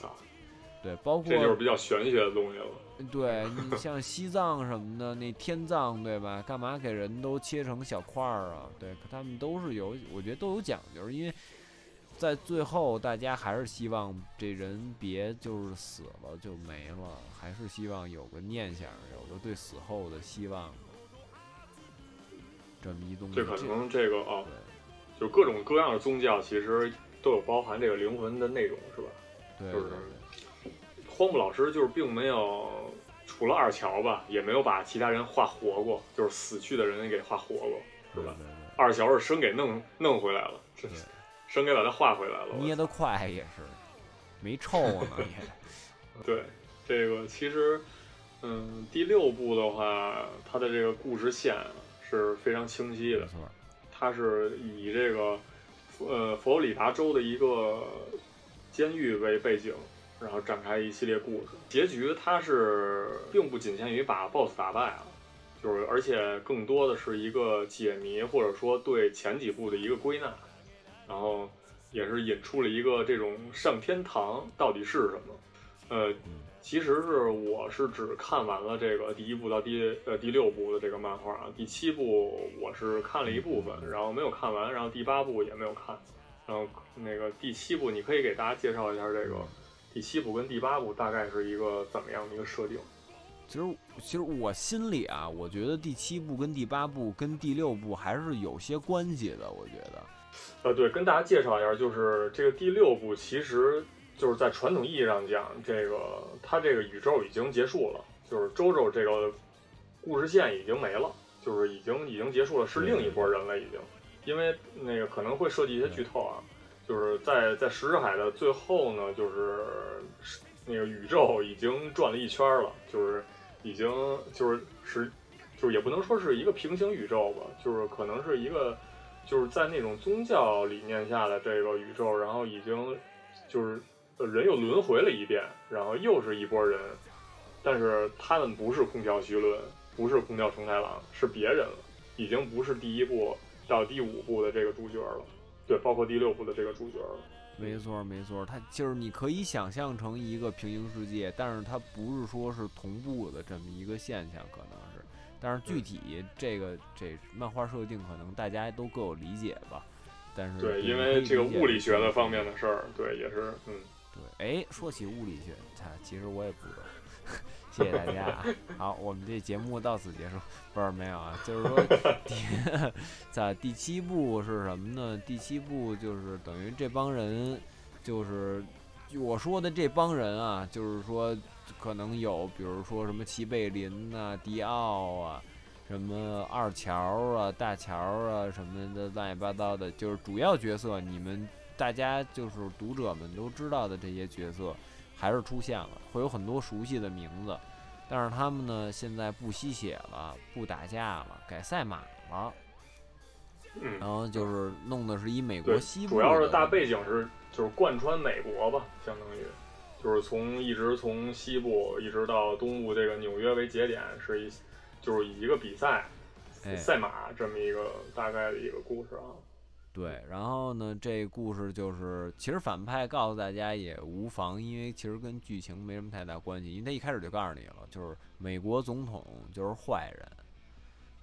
对，包括这就是比较玄学的东西了。对你像西藏什么的，那天葬对吧？干嘛给人都切成小块儿啊？对，他们都是有，我觉得都有讲究，因为在最后大家还是希望这人别就是死了就没了，还是希望有个念想，有个对死后的希望。这么一东西，这可能这个啊，就各种各样的宗教其实都有包含这个灵魂的内容，是吧？对，就是荒木老师就是并没有除了二乔吧，也没有把其他人画活过，就是死去的人给画活过，是吧？二乔是生给弄弄回来了，生给把他画回来了，捏得快也是，没臭呢也。对，这个其实，嗯，第六部的话，它的这个故事线。是非常清晰的，它是以这个，呃，佛罗里达州的一个监狱为背景，然后展开一系列故事。结局它是并不仅限于把 BOSS 打败了，就是而且更多的是一个解谜，或者说对前几部的一个归纳，然后也是引出了一个这种上天堂到底是什么，呃。其实是我是只看完了这个第一部到第呃第六部的这个漫画啊，第七部我是看了一部分，然后没有看完，然后第八部也没有看，然后那个第七部你可以给大家介绍一下这个第七部跟第八部大概是一个怎么样的一个设定？其实其实我心里啊，我觉得第七部跟第八部跟第六部还是有些关系的，我觉得。呃，对，跟大家介绍一下，就是这个第六部其实。就是在传统意义上讲，这个它这个宇宙已经结束了，就是周周这个故事线已经没了，就是已经已经结束了，是另一波人了已经。因为那个可能会涉及一些剧透啊，就是在在石之海的最后呢，就是那个宇宙已经转了一圈了，就是已经就是是就是也不能说是一个平行宇宙吧，就是可能是一个就是在那种宗教理念下的这个宇宙，然后已经就是。人又轮回了一遍，然后又是一拨人，但是他们不是空调徐伦，不是空调承太郎，是别人了，已经不是第一部到第五部的这个主角了，对，包括第六部的这个主角了。没错，没错，它就是你可以想象成一个平行世界，但是它不是说是同步的这么一个现象，可能是，但是具体这个这漫画设定可能大家都各有理解吧，但是对，因为这个物理学的方面的事儿，对，也是，嗯。对，哎，说起物理学，它其实我也不懂。谢谢大家！好，我们这节目到此结束。不是没有啊，就是说，在第七部是什么呢？第七部就是等于这帮人，就是我说的这帮人啊，就是说可能有，比如说什么齐贝林呐、迪奥啊，什么二乔啊、大乔啊什么的乱七八糟的，就是主要角色，你们大家就是读者们都知道的这些角色，还是出现了，会有很多熟悉的名字，但是他们呢现在不吸血了，不打架了，改赛马了，嗯，然后就是弄的是以美国，西部主要是的大背景是就是贯穿美国吧，相当于。就是从一直从西部一直到东部这个纽约为节点，是一就是以一个比赛哎赛马这么一个大概的一个故事啊。对，然后呢，这故事就是，其实反派告诉大家也无妨，因为其实跟剧情没什么太大关系，因为他一开始就告诉你了，就是美国总统就是坏人，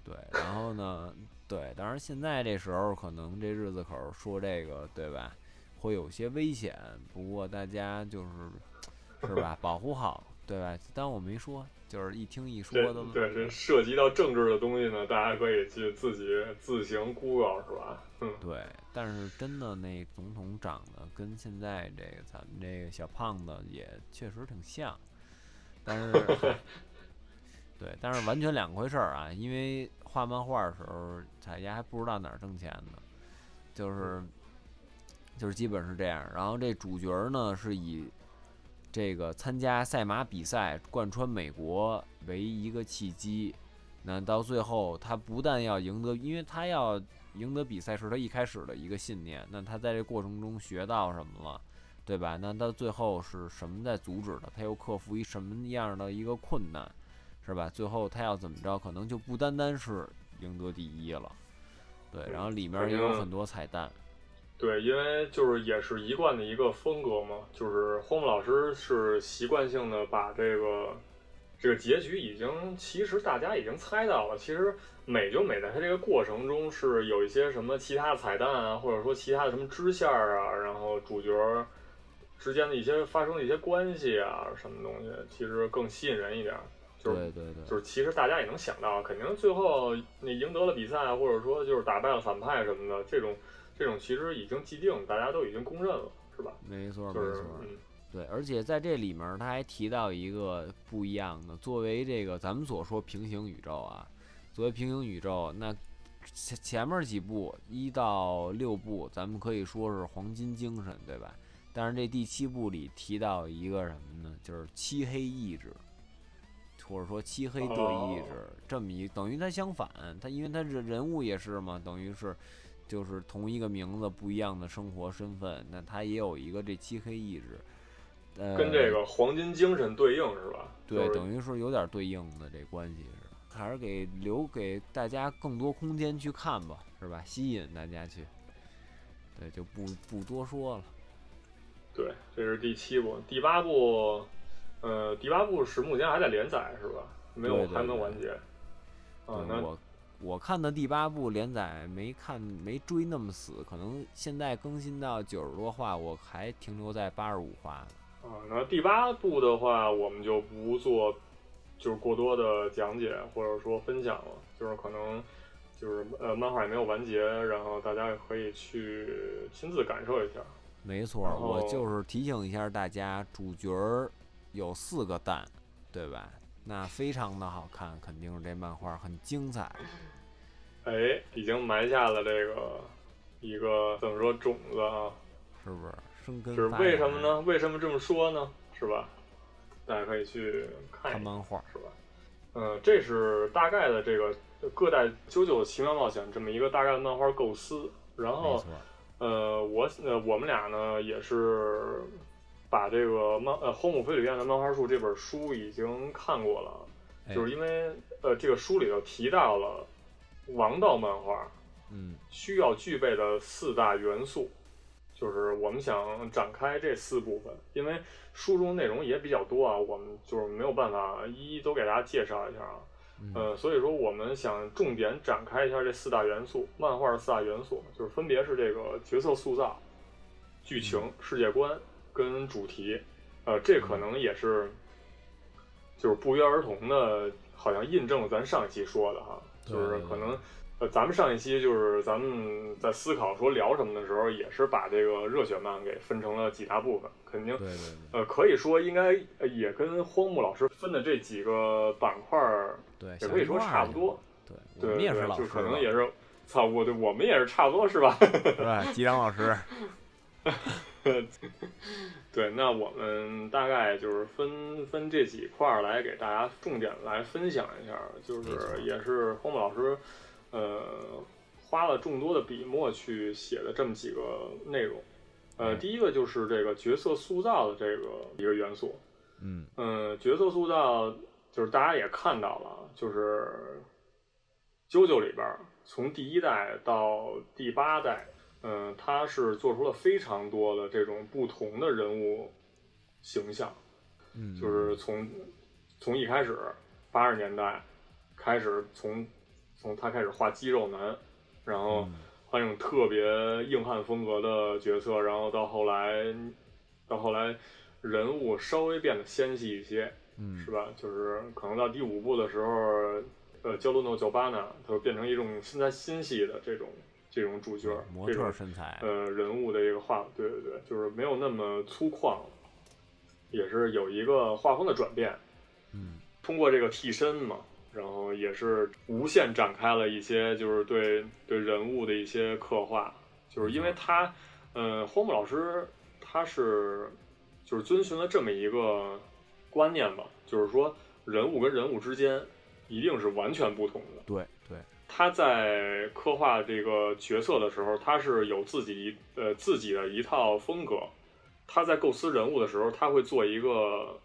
对，然后呢，对，当然现在这时候可能这日子口儿说这个，对吧，会有些危险，不过大家就是是吧，保护好，对吧？当我没说，就是一听一说这都对这涉及到政治的东西呢，大家可以去自己自行 Google 是吧？嗯，对，但是真的那总统长得跟现在这个咱们这个小胖子也确实挺像，但是 对，但是完全两回事儿啊。因为画漫画的时候，大家还不知道哪儿挣钱呢，就是就是基本是这样。然后这主角呢是以这个参加赛马比赛贯穿美国为一个契机，那到最后他不但要赢得，因为他要赢得比赛是他一开始的一个信念，那他在这过程中学到什么了，对吧？那到最后是什么在阻止他？他又克服一什么样的一个困难，是吧？最后他要怎么着？可能就不单单是赢得第一了，对。然后里面也有很多彩蛋，对，因为就是也是一贯的一个风格嘛，就是荒木老师是习惯性的把这个这个结局已经，其实大家已经猜到了。其实美就美在它这个过程中是有一些什么其他的彩蛋啊，或者说其他的什么支线儿啊，然后主角之间的一些发生的一些关系啊，什么东西，其实更吸引人一点儿。就是对对对，就是其实大家也能想到，肯定最后你赢得了比赛，或者说就是打败了反派什么的，这种这种其实已经既定，大家都已经公认了，是吧？没错没就是错。嗯，对，而且在这里面他还提到一个不一样的，作为这个咱们所说平行宇宙啊，作为平行宇宙，那前前面几部一到六部，咱们可以说是黄金精神，对吧？但是这第七部里提到一个什么呢？就是漆黑意志，或者说漆黑的意志，哦这么一等于它相反，它因为它是人物也是嘛，等于是就是同一个名字不一样的生活身份，那他也有一个这漆黑意志。呃，跟这个黄金精神对应是吧？对，就是等于是有点对应的这关系是，还是给留给大家更多空间去看吧，是吧？吸引大家去，对，就不不多说了。对，这是第七部，第八部，呃，第八部是目前还在连载是吧？没有，对对对还没有完结。啊，那我我看的第八部连载没看没追那么死，可能现在更新到九十多话，我还停留在八十五话呢。啊，那第八部的话，我们就不做就是过多的讲解或者说分享了，就是可能就是呃漫画也没有完结，然后大家也可以去亲自感受一下。没错，我就是提醒一下大家，主角儿有四个蛋，对吧？那非常的好看，肯定是这漫画很精彩。哎，已经埋下了这个一个怎么说种子啊？是不是？生根是为什么呢？为什么这么说呢？是吧？大家可以去看一下，看漫画，是吧？嗯，这是大概的这个各代《啾啾的奇妙冒险》这么一个大概的漫画构思。然后，呃，我呃我们俩呢也是把这个漫呃《荒木飞吕彦的漫画术》这本书已经看过了，哎就是因为呃这个书里头提到了王道漫画嗯，需要具备的四大元素，就是我们想展开这四部分，因为书中内容也比较多啊，我们就是没有办法一一都给大家介绍一下啊。嗯呃，所以说我们想重点展开一下这四大元素，漫画的四大元素就是分别是这个角色塑造、剧情、世界观跟主题。呃，这可能也是就是不约而同的，好像印证了咱上一期说的哈，就是对对可能。呃，咱们上一期就是咱们在思考说聊什么的时候，也是把这个热血漫给分成了几大部分，肯定对对对，呃，可以说应该呃也跟荒木老师分的这几个板块儿对，也可以说差不多。对，我对对们也是老师就可能也是，操，我对我们也是差不多是吧？是吧？吉良老师，对，那我们大概就是分分这几块儿来给大家重点来分享一下，就是也是荒木老师，呃，花了众多的笔墨去写的这么几个内容。呃，嗯第一个就是这个角色塑造的这个一个元素。嗯嗯，角色塑造就是大家也看到了，就是《啾啾》里边儿从第一代到第八代，嗯，他是做出了非常多的这种不同的人物形象，嗯，就是从从一开始八十年代开始从从他开始画肌肉男，然后嗯。画那种特别硬汉风格的角色，然后到后来到后来人物稍微变得纤细一些，嗯。是吧？就是可能到第五部的时候，呃，焦鲁诺乔巴呢，他就变成一种身材纤细的这种这种主角，模特这种身材，呃人物的一个画，对对对，就是没有那么粗犷，也是有一个画风的转变。嗯通过这个替身嘛，然后也是无限展开了一些就是对对人物的一些刻画，就是因为他，呃，荒木老师他是就是遵循了这么一个观念吧，就是说人物跟人物之间一定是完全不同的。对对，他在刻画这个角色的时候，他是有自己一呃自己的一套风格。他在构思人物的时候，他会做一个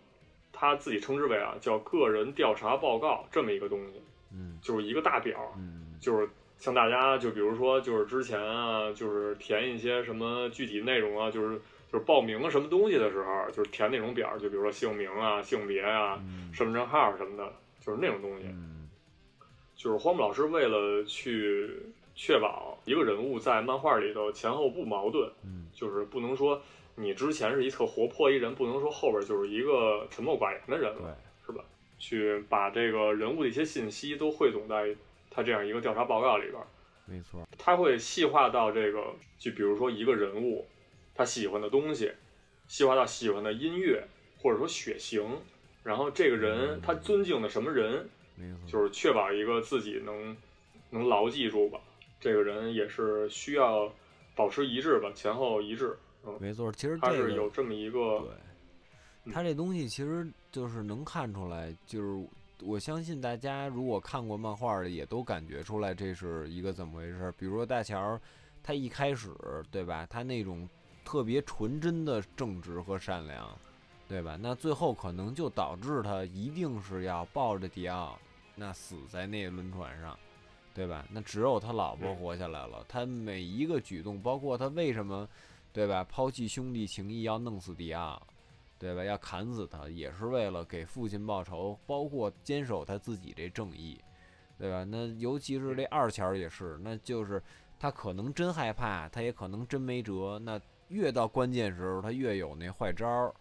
他自己称之为啊叫个人调查报告这么一个东西，嗯就是一个大表，嗯就是像大家就比如说就是之前啊，就是填一些什么具体内容啊，就是就是报名什么东西的时候，就是填那种表，就比如说姓名啊、性别啊、嗯身份证号什么的，就是那种东西。嗯就是荒木老师为了去确保一个人物在漫画里头前后不矛盾，嗯。就是不能说你之前是一特活泼一人，不能说后边就是一个沉默寡言的人对了，是吧？去把这个人物的一些信息都汇总在他这样一个调查报告里边，没错，他会细化到这个，就比如说一个人物他喜欢的东西，细化到喜欢的音乐或者说血型，然后这个人他尊敬的什么人，没错，就是确保一个自己能能牢记住吧。这个人也是需要保持一致吧，前后一致。嗯，没错。其实他这个是有这么一个对，嗯他这东西其实就是能看出来，就是我相信大家如果看过漫画的，也都感觉出来这是一个怎么回事儿。比如说大乔儿，他一开始对吧，他那种特别纯真的正直和善良，对吧？那最后可能就导致他一定是要抱着迪奥，那死在那轮船上。对吧？那只有他老婆嗯活下来了。他每一个举动，包括他为什么，对吧？抛弃兄弟情谊要弄死迪奥，对吧？要砍死他，也是为了给父亲报仇，包括坚守他自己这正义，对吧？那尤其是这二乔也是，那就是他可能真害怕，他也可能真没辙。那越到关键时候，他越有那坏招儿，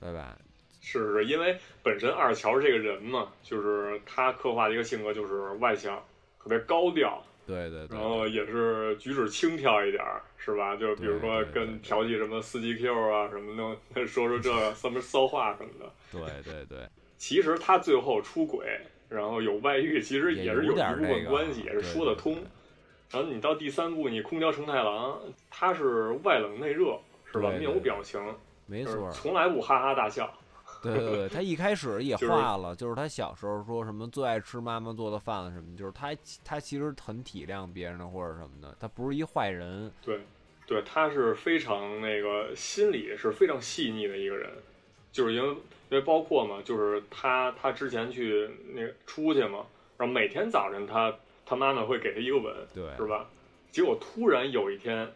对吧？是是因为本身二乔这个人嘛，就是他刻画的一个性格就是外向，特别高调，对对对然后也是举止轻佻一点儿，是吧？就比如说跟调戏什么司机 Q 啊什么的，说说这什么骚话什么的。对对对，其实他最后出轨，然后有外遇，其实也也是有一部分关系，也是说得通。然后你到第三部，你空调承太郎，他是外冷内热，是吧？面无表情，没错。从来不哈哈大笑。对对对，他一开始也就是画了，就是他小时候说什么最爱吃妈妈做的饭了什么，就是他他其实很体谅别人的或者什么的，他不是一坏人。对，对，他是非常那个心理是非常细腻的一个人，就是因为因为包括嘛，就是他他之前去那个出去嘛，然后每天早晨他他妈妈会给他一个吻，对，是吧？结果突然有一天，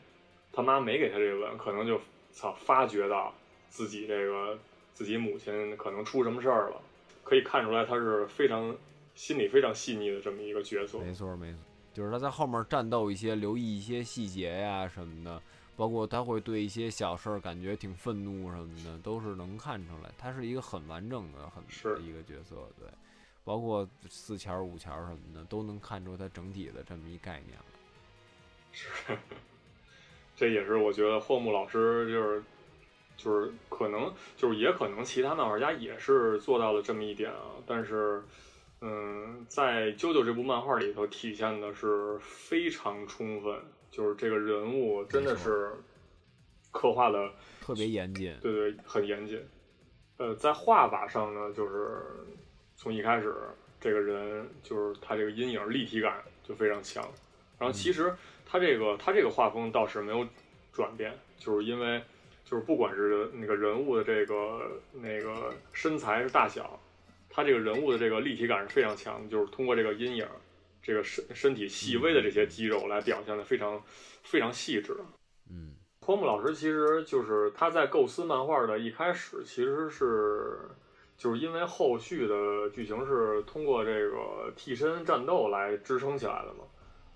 他妈没给他这个吻，可能就操发觉到自己这个自己母亲可能出什么事儿了，可以看出来他是非常心理非常细腻的这么一个角色。没错没错，就是他在后面战斗一些，留意一些细节呀什么的，包括他会对一些小事儿感觉挺愤怒什么的，都是能看出来。他是一个很完整的、很一个角色，对，包括四桥、五桥什么的，都能看出他整体的这么一概念是。这也是我觉得霍木老师就是就是可能就是也可能其他漫画家也是做到了这么一点啊，但是嗯，在《啾啾》这部漫画里头体现的是非常充分，就是这个人物真的是刻画的特别严谨，对对，很严谨。呃，在画法上呢，就是从一开始，这个人就是他这个阴影立体感就非常强。然后其实他这个他这个画风倒是没有转变，就是因为就是不管是那个人物的这个那个身材是大小。他这个人物的这个立体感是非常强的，就是通过这个阴影，这个身身体细微的这些肌肉来表现的非常非常细致。嗯，荒木老师其实就是他在构思漫画的一开始，其实是就是因为后续的剧情是通过这个替身战斗来支撑起来的嘛。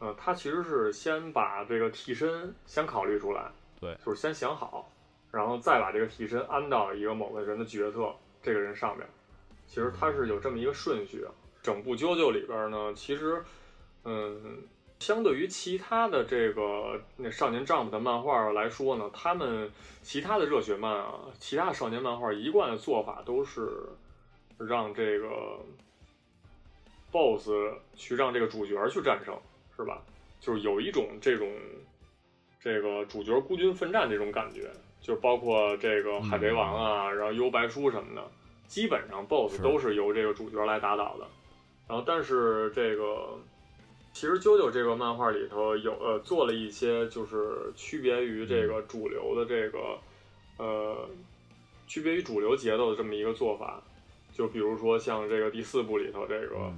嗯，他其实是先把这个替身先考虑出来，对，就是先想好，然后再把这个替身安到一个某个人的角色这个人上面。其实它是有这么一个顺序啊。整部《啾啾》里边呢，其实，嗯，相对于其他的这个那少年 Jump 的漫画来说呢，他们其他的热血漫啊，其他少年漫画一贯的做法都是让这个 BOSS 去让这个主角去战胜，是吧？就是有一种这种这个主角孤军奋战这种感觉，就包括这个海贼王啊，然后幽白书什么的。基本上 BOSS 都是由这个主角来打倒的，然后但是这个其实啾啾这个漫画里头有呃做了一些就是区别于这个主流的这个呃区别于主流节奏的这么一个做法，就比如说像这个第四部里头这个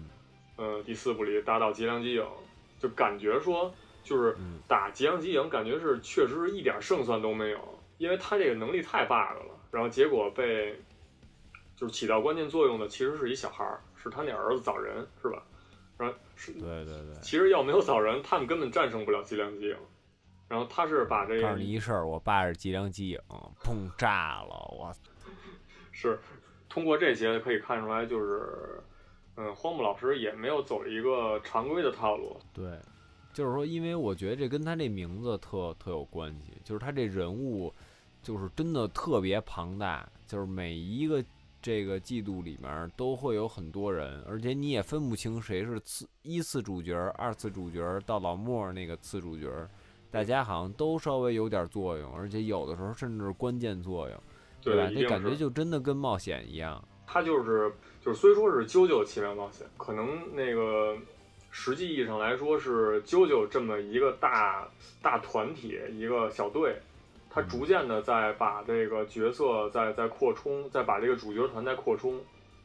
呃第四部里打倒吉良吉影，就感觉说就是打吉良吉影感觉是确实是一点胜算都没有，因为他这个能力太 bug 了，然后结果被。就是起到关键作用的，其实是一小孩儿，是他那儿子早人，是吧？然后是，对对对。其实要没有早人，他们根本战胜不了计量机影。然后他是把这个。告诉你一事儿，我爸是计量机影，砰炸了，我。是，通过这些可以看出来，就是，嗯，荒木老师也没有走一个常规的套路。对，就是说，因为我觉得这跟他这名字特特有关系，就是他这人物，就是真的特别庞大，就是每一个。这个季度里面都会有很多人，而且你也分不清谁是次一次主角、二次主角到老莫那个次主角，大家好像都稍微有点作用，而且有的时候甚至关键作用，对吧？那感觉就真的跟冒险一样。他就是就是虽说是啾啾奇妙冒险，可能那个实际意义上来说是啾啾这么一个大大团体一个小队。他逐渐的在把这个角色在在扩充，在把这个主角团在扩充，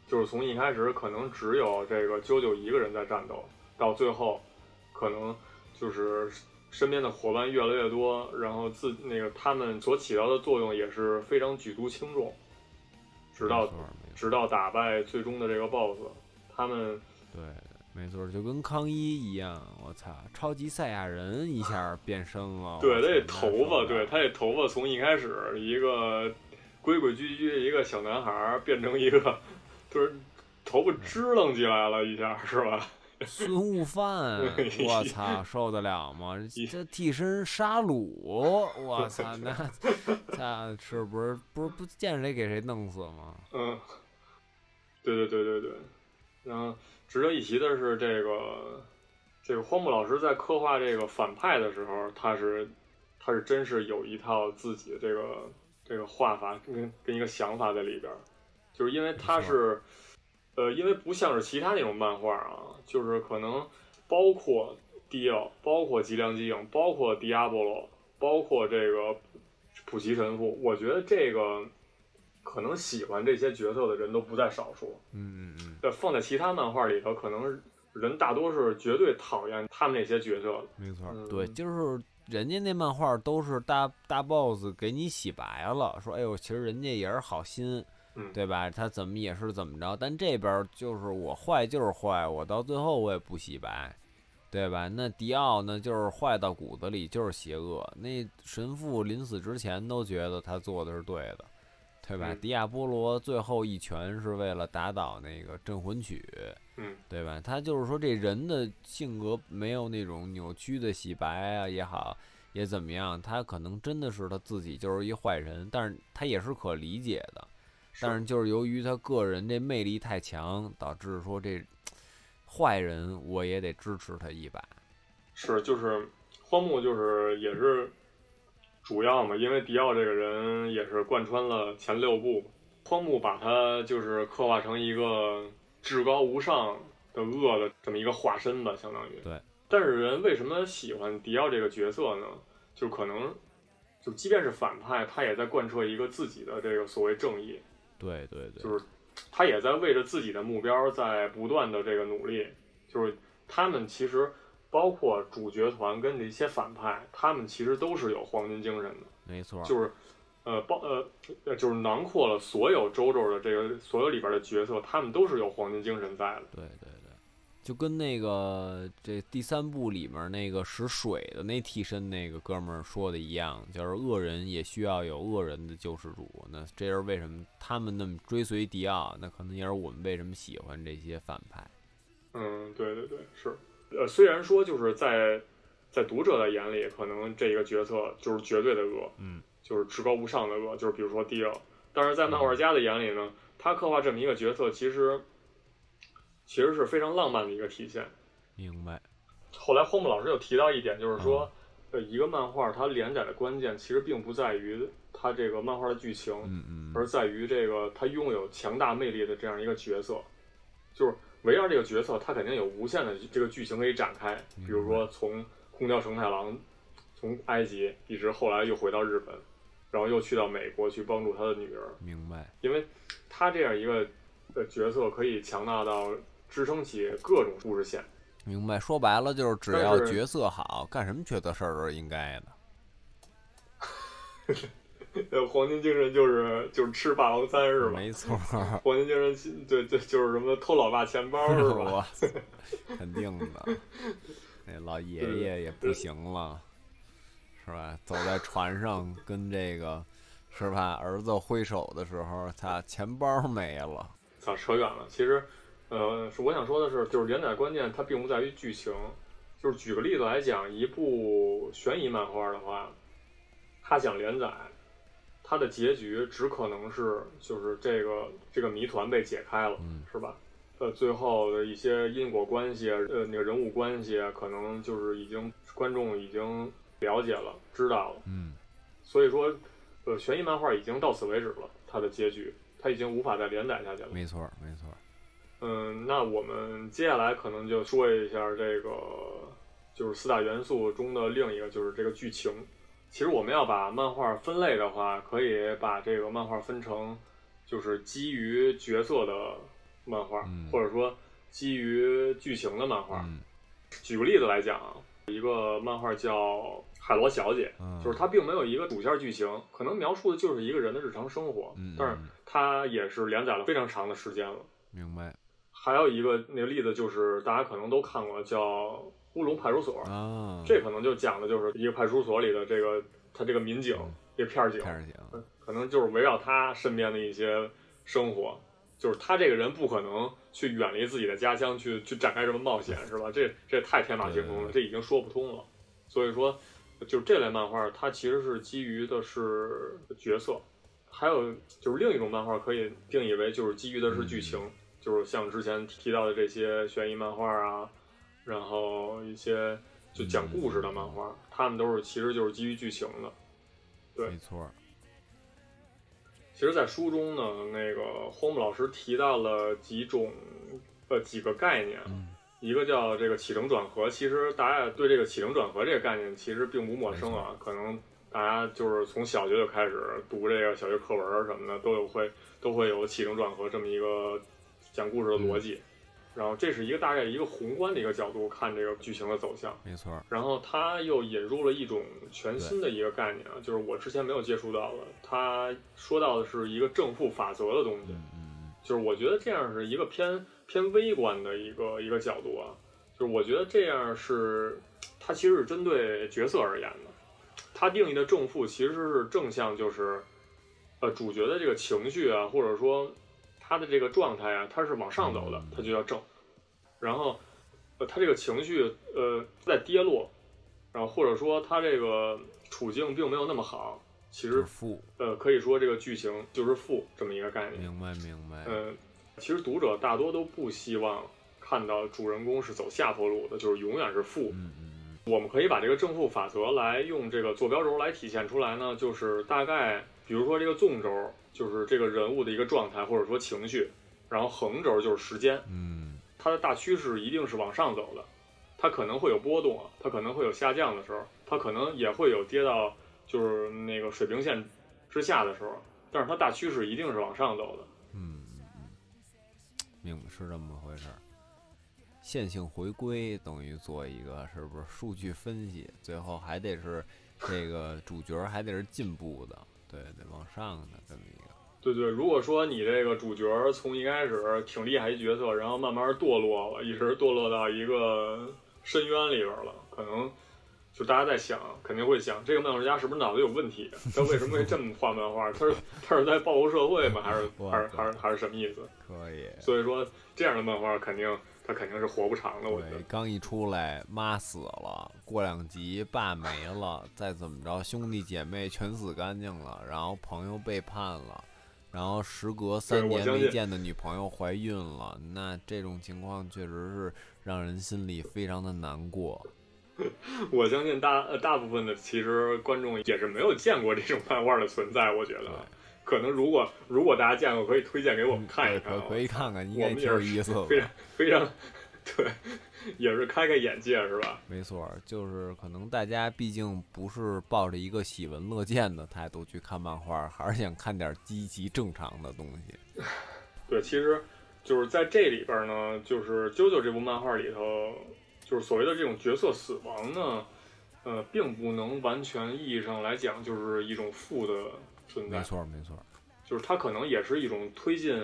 就是从一开始可能只有这个啾啾一个人在战斗，到最后，可能就是身边的伙伴越来越多，然后自那个他们所起到的作用也是非常举足轻重，直到直到打败最终的这个 BOSS，他们对。没错，就跟康一一样，我操，超级赛亚人一下变身了。对，他这头发，对他这头发从一开始一个规规矩矩一个小男孩，变成一个就是头发支棱起来了一下，是吧？孙悟饭，我操，受得了吗？这替身沙鲁，我操，那那是不是不是不见谁给谁弄死吗？嗯，对对对对对，然后。值得一提的是，这个这个荒木老师在刻画这个反派的时候，他是他是真是有一套自己的这个这个画法跟跟一个想法在里边，就是因为他是呃，因为不像是其他那种漫画啊，就是可能包括迪奥，包括吉良吉影，包括迪亚波罗，包括这个普奇神父，我觉得这个。可能喜欢这些角色的人都不在少数。嗯嗯嗯。这放在其他漫画里头，可能人大多是绝对讨厌他们那些角色的。没错，对，就是人家那漫画都是大大 boss 给你洗白了，说哎呦，其实人家也是好心，对吧？他怎么也是怎么着，但这边就是我坏就是坏，我到最后我也不洗白，对吧？那迪奥呢，就是坏到骨子里，就是邪恶。那神父临死之前都觉得他做的是对的。对吧？迪亚波罗最后一拳是为了打倒那个镇魂曲，嗯，对吧？他就是说这人的性格没有那种扭曲的洗白啊也好，也怎么样，他可能真的是他自己就是一坏人，但是他也是可理解的。但是就是由于他个人这魅力太强，导致说这坏人我也得支持他一把。是，就是荒木，就是也是主要嘛，因为迪奥这个人也是贯穿了前六部，荒木把他就是刻画成一个至高无上的恶的这么一个化身吧，相当于。对。但是人为什么喜欢迪奥这个角色呢？就可能，就即便是反派，他也在贯彻一个自己的这个所谓正义。对对对。就是他也在为着自己的目标在不断的这个努力。就是他们其实。包括主角团跟这些反派，他们其实都是有黄金精神的。没错，就是，呃，包呃，就是囊括了所有周周的这个所有里边的角色，他们都是有黄金精神在的。对对对，就跟那个这第三部里面那个使水的那替身那个哥们儿说的一样，就是恶人也需要有恶人的救世主。那这是为什么他们那么追随迪奥？那可能也是我们为什么喜欢这些反派。嗯，对对对，是。呃，虽然说就是在在读者的眼里，可能这个角色就是绝对的恶，嗯，就是至高无上的恶，就是比如说迪奥。但是在漫画家的眼里呢，他刻画这么一个角色，其实其实是非常浪漫的一个体现。明白。后来荒木老师又提到一点，就是说，呃，一个漫画它连载的关键，其实并不在于它这个漫画的剧情，嗯嗯，而在于这个它拥有强大魅力的这样一个角色，就是。围绕这个角色，他肯定有无限的这个剧情可以展开。比如说，从空调承太郎从埃及一直后来又回到日本，然后又去到美国去帮助他的女儿。明白。因为他这样一个呃角色，可以强大到支撑起各种故事线。明白。说白了就是只要角色好，干什么角色事儿都是应该的。呃，黄金精神就是就是吃霸王餐是吧？没错，黄金精神对对就是什么偷老爸钱包是吧？肯定的，那老 爷爷也不行了，是吧？走在船上跟这个是吧？儿子挥手的时候，他钱包没了。操，扯远了。其实，呃，是我想说的是，就是连载关键它并不在于剧情，就是举个例子来讲，一部悬疑漫画的话，它想连载。它的结局只可能是，就是这个这个谜团被解开了，是吧？呃，最后的一些因果关系，呃，那个人物关系，可能就是已经观众已经了解了，知道了。嗯，所以说，呃，悬疑漫画已经到此为止了，它的结局，它已经无法再连载下去了。没错，没错。嗯，那我们接下来可能就说一下这个，就是四大元素中的另一个，就是这个剧情。其实我们要把漫画分类的话，可以把这个漫画分成，就是基于角色的漫画，或者说基于剧情的漫画。举个例子来讲，一个漫画叫《海螺小姐》，就是它并没有一个主线剧情，可能描述的就是一个人的日常生活，但是它也是连载了非常长的时间了。明白。还有一个那个例子就是大家可能都看过，叫。乌龙派出所啊，这可能就讲的就是一个派出所里的这个他这个民警，一个片警，可能就是围绕他身边的一些生活，就是他这个人不可能去远离自己的家乡去去展开什么冒险，是吧？这这太天马行空了，这已经说不通了。所以说，就是这类漫画它其实是基于的是角色，还有就是另一种漫画可以定义为就是基于的是剧情，就是像之前提到的这些悬疑漫画啊。然后一些就讲故事的漫画，他们都是其实就是基于剧情的，对，没错。其实，在书中呢，那个荒木老师提到了几种呃几个概念，一个叫这个起承转合。其实大家对这个起承转合这个概念其实并不陌生啊，可能大家就是从小学就开始读这个小学课文什么的，都有会都会有起承转合这么一个讲故事的逻辑。然后这是一个大概一个宏观的一个角度看这个剧情的走向，没错。然后他又引入了一种全新的一个概念啊，就是我之前没有接触到的。他说到的是一个正负法则的东西，嗯，就是我觉得这样是一个偏偏微观的一个一个角度啊，就是我觉得这样是它其实是针对角色而言的。它定义的正负其实是正向，就是呃主角的这个情绪啊，或者说。他的这个状态啊，他是往上走的，他就叫正。然后，呃，他这个情绪呃在跌落，然后或者说他这个处境并没有那么好，其实负。呃，可以说这个剧情就是负这么一个概念。明白明白。嗯，其实读者大多都不希望看到主人公是走下坡路的，就是永远是负。嗯嗯我们可以把这个正负法则来用这个坐标轴来体现出来呢，就是大概，比如说这个纵轴就是这个人物的一个状态或者说情绪，然后横轴就是时间，嗯它的大趋势一定是往上走的，它可能会有波动啊，它可能会有下降的时候，它可能也会有跌到就是那个水平线之下的时候，但是它大趋势一定是往上走的。嗯嗯嗯，明白是这么回事儿。线性回归等于做一个是不是数据分析？最后还得是这个主角还得是进步的，对，得往上的这么一个。对对，如果说你这个主角从一开始挺厉害一角色，然后慢慢堕落了，一直堕落到一个深渊里边了，可能就大家在想，肯定会想这个漫画家是不是脑子有问题？他为什么会这么画漫画？他是他是在报复社会吗？还是 还是还是还是什么意思？可以。所以说这样的漫画肯定他肯定是活不长的，我觉得，。刚一出来妈死了，过两集爸没了，再怎么着兄弟姐妹全死干净了，然后朋友背叛了，然后时隔三年没见的女朋友怀孕了，那这种情况确实是让人心里非常的难过。我相信大呃大部分的其实观众也是没有见过这种漫画的存在，我觉得。可能如果如果大家见过，可以推荐给我们看一看。可可以看看，应该挺有意思的。非常非常，对，也是开开眼界是吧？没错儿，就是可能大家毕竟不是抱着一个喜闻乐见的态度去看漫画，还是想看点积极正常的东西。对，其实就是在这里边呢，就是《啾啾》这部漫画里头，就是所谓的这种角色死亡呢，呃，并不能完全意义上来讲就是一种负的存在没，错儿，没错儿。就是它可能也是一种推进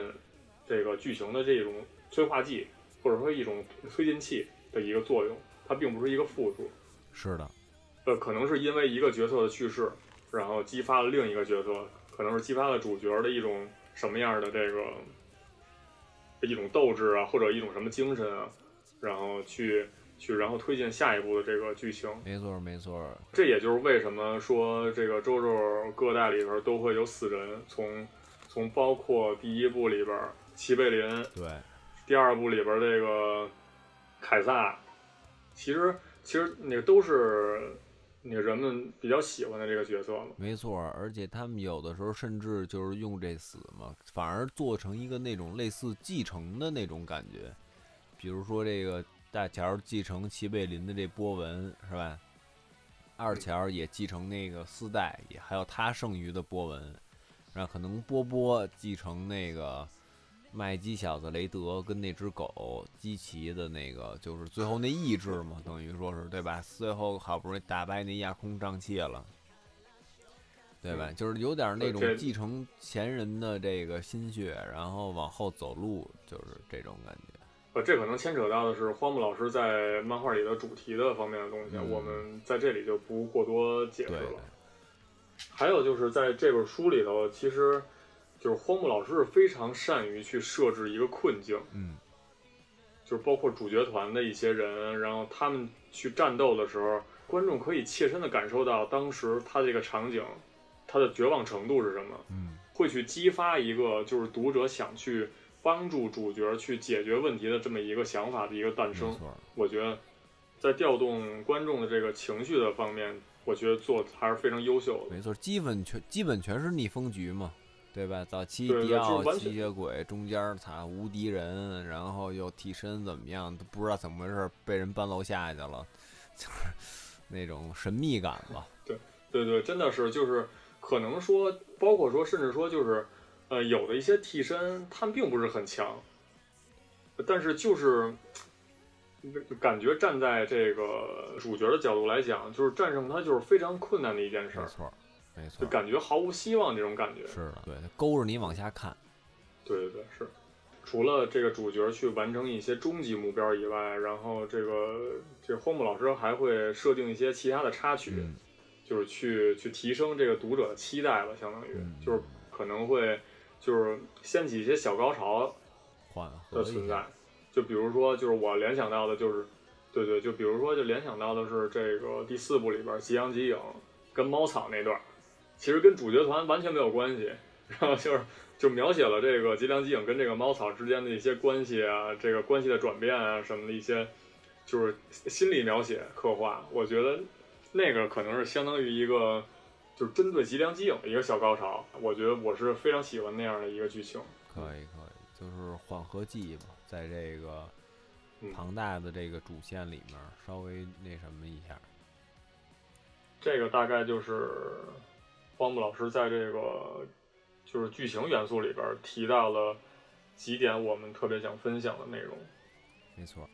这个剧情的这种催化剂，或者说一种推进器的一个作用，它并不是一个负数。是的，呃，可能是因为一个角色的去世，然后激发了另一个角色，可能是激发了主角的一种什么样的这个一种斗志啊，或者一种什么精神啊，然后去去然后推进下一步的这个剧情。没错儿，没错儿。这也就是为什么说这个周周各代里边都会有死人，从从包括第一部里边齐贝林，对，第二部里边这个凯撒，其实其实那个都是那个人们比较喜欢的这个角色嘛。没错。而且他们有的时候甚至就是用这死嘛，反而做成一个那种类似继承的那种感觉。比如说这个大乔继承齐贝林的这波纹是吧？二乔也继承那个丝带，也还有他剩余的波纹，然后可能波波继承那个麦基小子雷德跟那只狗基奇的那个，就是最后那意志嘛，等于说是对吧？最后好不容易打败那亚空瘴气了。对吧？嗯就是有点那种继承前人的这个心血，然后往后走路，就是这种感觉。呃，这可能牵扯到的是荒木老师在漫画里的主题的方面的东西，嗯我们在这里就不过多解释了。还有就是在这本书里头，其实就是荒木老师是非常善于去设置一个困境，嗯，就是包括主角团的一些人，然后他们去战斗的时候，观众可以切身的感受到当时他这个场景，他的绝望程度是什么，嗯，会去激发一个就是读者想去帮助主角去解决问题的这么一个想法的一个诞生没。错。我觉得在调动观众的这个情绪的方面，我觉得做得还是非常优秀的。没错，基本全基本全是逆风局嘛，对吧？早期迪奥就是吸血鬼，中间他无敌人，然后又替身怎么样，都不知道怎么回事，被人搬楼下去了，就是 那种神秘感吧。对对对，真的是就是可能说，包括说，甚至说就是，呃，有的一些替身他们并不是很强，但是就是感觉站在这个主角的角度来讲，就是战胜他就是非常困难的一件事儿，没错儿，没错就，感觉毫无希望这种感觉。是的，对，它勾着你往下看。对对对，是。除了这个主角去完成一些终极目标以外，然后这个这荒木老师还会设定一些其他的插曲，嗯就是去去提升这个读者的期待吧，相当于、嗯就是可能会就是掀起一些小高潮的存在，。就比如说，就是我联想到的就是，对对，就比如说，就联想到的是这个第四部里边吉阳吉影跟猫草那段儿，其实跟主角团完全没有关系。然后就是就描写了这个吉良吉影跟这个猫草之间的一些关系啊，这个关系的转变啊什么的一些，就是心理描写刻画。我觉得那个可能是相当于一个，就是针对吉良吉影的一个小高潮。我觉得我是非常喜欢那样的一个剧情。可以可以，就是缓和剂嘛，在这个嗯庞大的这个主线里面稍微那什么一下。这个大概就是荒木老师在这个就是剧情元素里边提到了几点我们特别想分享的内容。没错，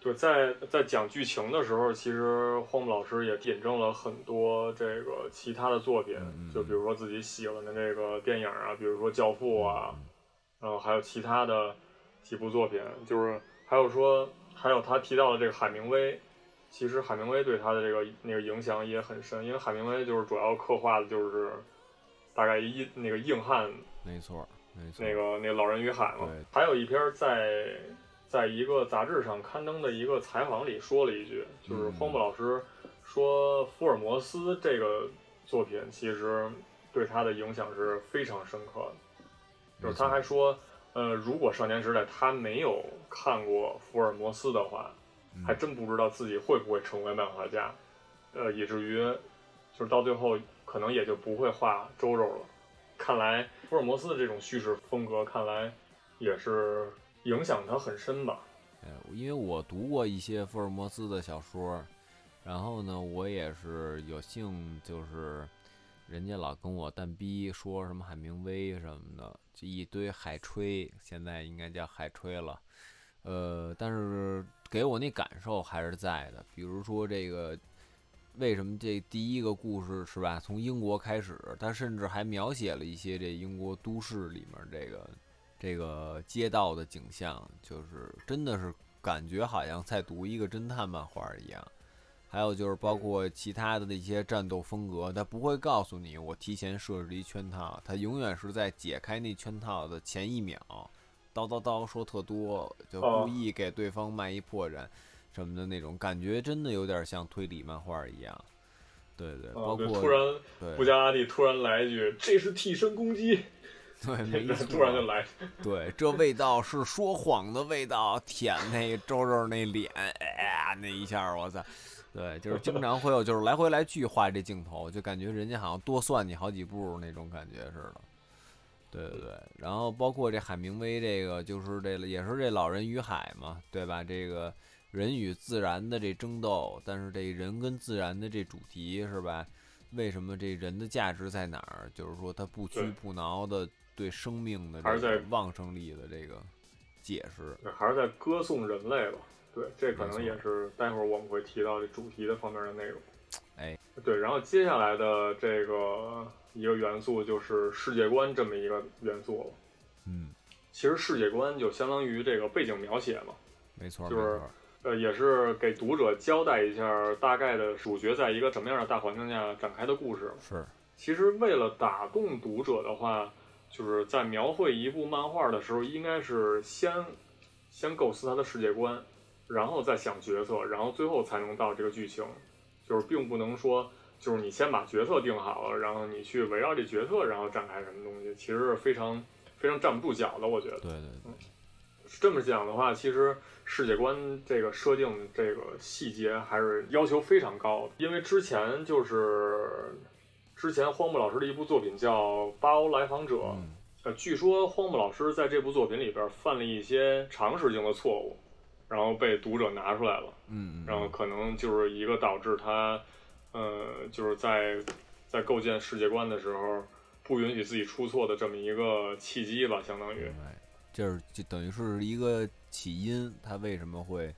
对，在在讲剧情的时候，其实荒木老师也引证了很多这个其他的作品，就比如说自己喜欢的这个电影啊，比如说《教父》啊，嗯。然后还有其他的几部作品，就是还有说，还有他提到的这个海明威，其实海明威对他的这个那个影响也很深，因为海明威就是主要刻画的就是大概一那个硬汉没错没错。那个那个老人与海嘛，还有一篇在在一个杂志上刊登的一个采访里说了一句，就是嗯。荒木老师说福尔摩斯这个作品其实对他的影响是非常深刻的，就是他还说，呃，如果少年时代他没有看过福尔摩斯的话，嗯还真不知道自己会不会成为漫画家，呃，以至于就是到最后可能也就不会画周周了。看来福尔摩斯的这种叙事风格，看来也是影响他很深吧。呃，因为我读过一些福尔摩斯的小说，然后呢，我也是有幸，就是人家老跟我蛋逼说什么海明威什么的，这一堆海吹，现在应该叫海吹了。呃，但是给我那感受还是在的，比如说这个。为什么这第一个故事是吧？从英国开始，他甚至还描写了一些这英国都市里面这个这个街道的景象，就是真的是感觉好像在读一个侦探漫画一样。还有就是包括其他的那些战斗风格，他不会告诉你我提前设置一圈套，他永远是在解开那圈套的前一秒，叨叨叨说特多，就故意给对方卖一破绽什么的那种感觉，真的有点像推理漫画一样。对对，包括突然对布加拉蒂突然来一句：“这是替身攻击。对，没”错，突然就来，对，这味道是说谎的味道，舔那周周那脸，哎呀，那一下，我操！对，就是经常会有，就是来回来去画这镜头，就感觉人家好像多算你好几步那种感觉似的。对对对，然后包括这海明威这个，就是这也是这老人与海嘛，对吧？这个人与自然的这争斗，但是这人跟自然的这主题是吧？为什么这人的价值在哪儿？就是说他不屈不挠的对生命的还是在这个旺盛力的这个解释。还是在歌颂人类吧。对，这可能也是待会儿我们会提到这主题的方面的内容。哎，对，然后接下来的这个一个元素就是世界观这么一个元素了。嗯，其实世界观就相当于这个背景描写嘛，没错，就是。呃，也是给读者交代一下大概的主角在一个什么样的大环境下展开的故事。是，其实为了打动读者的话，就是在描绘一部漫画的时候，应该是先先构思它的世界观，然后再想角色，然后最后才能到这个剧情。就是并不能说，就是你先把角色定好了，然后你去围绕这角色，然后展开什么东西，其实是非常非常站不住脚的。我觉得。对对对，这么讲的话，其实世界观这个设定这个细节还是要求非常高的，因为之前就是之前荒木老师的一部作品叫《八欧来访者》，嗯，呃，据说荒木老师在这部作品里边犯了一些常识性的错误，然后被读者拿出来了，嗯嗯，然后可能就是一个导致他，呃，就是在在构建世界观的时候不允许自己出错的这么一个契机吧，相当于就是就等于是一个起因，他为什么会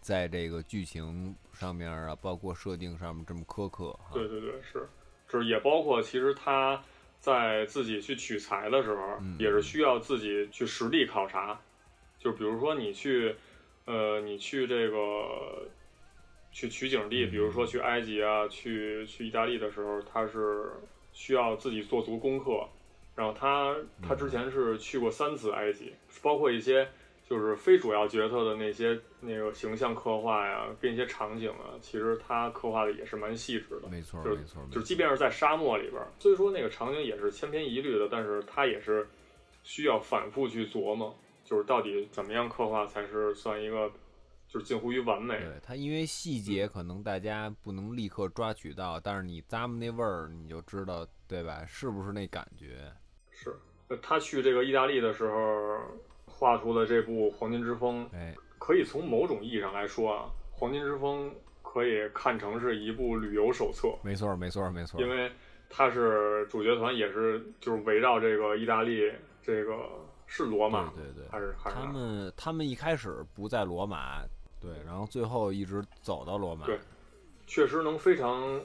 在这个剧情上面啊，包括设定上面这么苛刻哈？对对对，是，就是也包括其实他在自己去取材的时候，嗯也是需要自己去实地考察。就比如说你去，呃，你去这个去取景地，比如说去埃及啊，去去意大利的时候，他是需要自己做足功课。然后他他之前是去过三次埃及，包括一些就是非主要角色的那些那个形象刻画呀，跟一些场景啊，其实他刻画的也是蛮细致的。没错，就没错，就是即便是在沙漠里边，虽说那个场景也是千篇一律的，但是他也是需要反复去琢磨，就是到底怎么样刻画才是算一个就是近乎于完美。对它，因为细节可能大家不能立刻抓取到，但是你咂摸那味儿，你就知道，对吧？是不是那感觉？是，呃他去这个意大利的时候。画出了这部《黄金之风》，哎，可以从某种意义上来说啊，《黄金之风》可以看成是一部旅游手册。没错，没错，没错。因为它是主角团，也是就是围绕这个意大利，这个是罗马，对对对，还是还是他们他们一开始不在罗马，对，然后最后一直走到罗马。对，确实能非常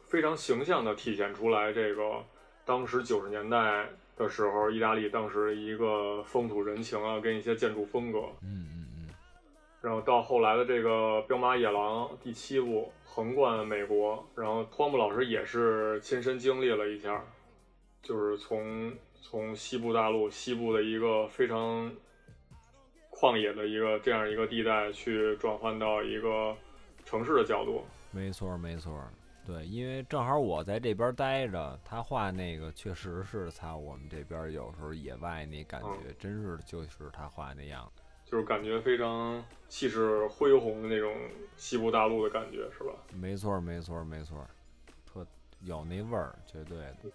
非常形象的体现出来这个当时九十年代。的时候，意大利当时一个风土人情啊，跟一些建筑风格，嗯嗯嗯，然后到后来的这个《彪马野狼》第七部横贯美国，然后荒木老师也是亲身经历了一下，就是从从西部大陆西部的一个非常旷野的一个这样一个地带，去转换到一个城市的角度，没错没错。对，因为正好我在这边待着，他画那个确实是他我们这边有时候野外那感觉，真是就是他画那样的，就是感觉非常气势恢宏的那种西部大陆的感觉，是吧？没错，没错，没错，特有那味儿，绝对的。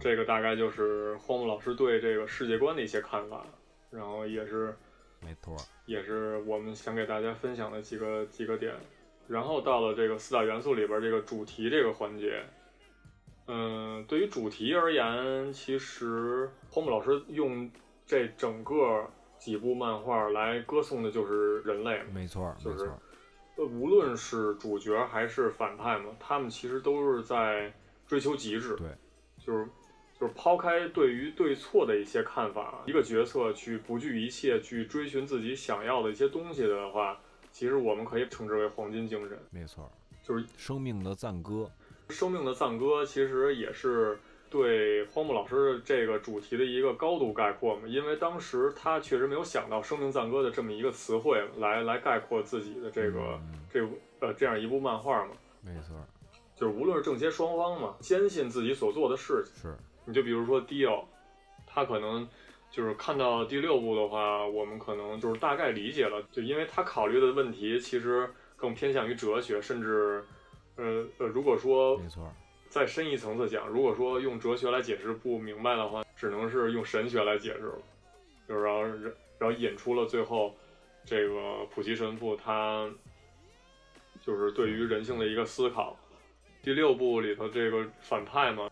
这个大概就是荒木老师对这个世界观的一些看法，然后也是，没错，也是我们想给大家分享的几个几个点。然后到了这个四大元素里边这个主题这个环节，嗯，对于主题而言，其实荒木老师用这整个几部漫画来歌颂的就是人类，没错，就是呃，无论是主角还是反派嘛，他们其实都是在追求极致，对，就是就是抛开对于对错的一些看法，一个角色去不惧一切去追寻自己想要的一些东西的话。其实我们可以称之为黄金精神，没错，就是生命的赞歌。生命的赞歌其实也是对荒木老师这个主题的一个高度概括嘛，因为当时他确实没有想到“生命赞歌”的这么一个词汇来来概括自己的这个这呃这样一部漫画嘛。没错，就是无论是正邪双方嘛，坚信自己所做的事情。是，你就比如说迪奥，他可能。就是看到第六部的话，我们可能就是大概理解了，就因为他考虑的问题其实更偏向于哲学，甚至，呃呃，如果说没错，再深一层次讲，如果说用哲学来解释不明白的话，只能是用神学来解释了，就是然后然后引出了最后这个普奇神父他就是对于人性的一个思考。第六部里头这个反派嘛。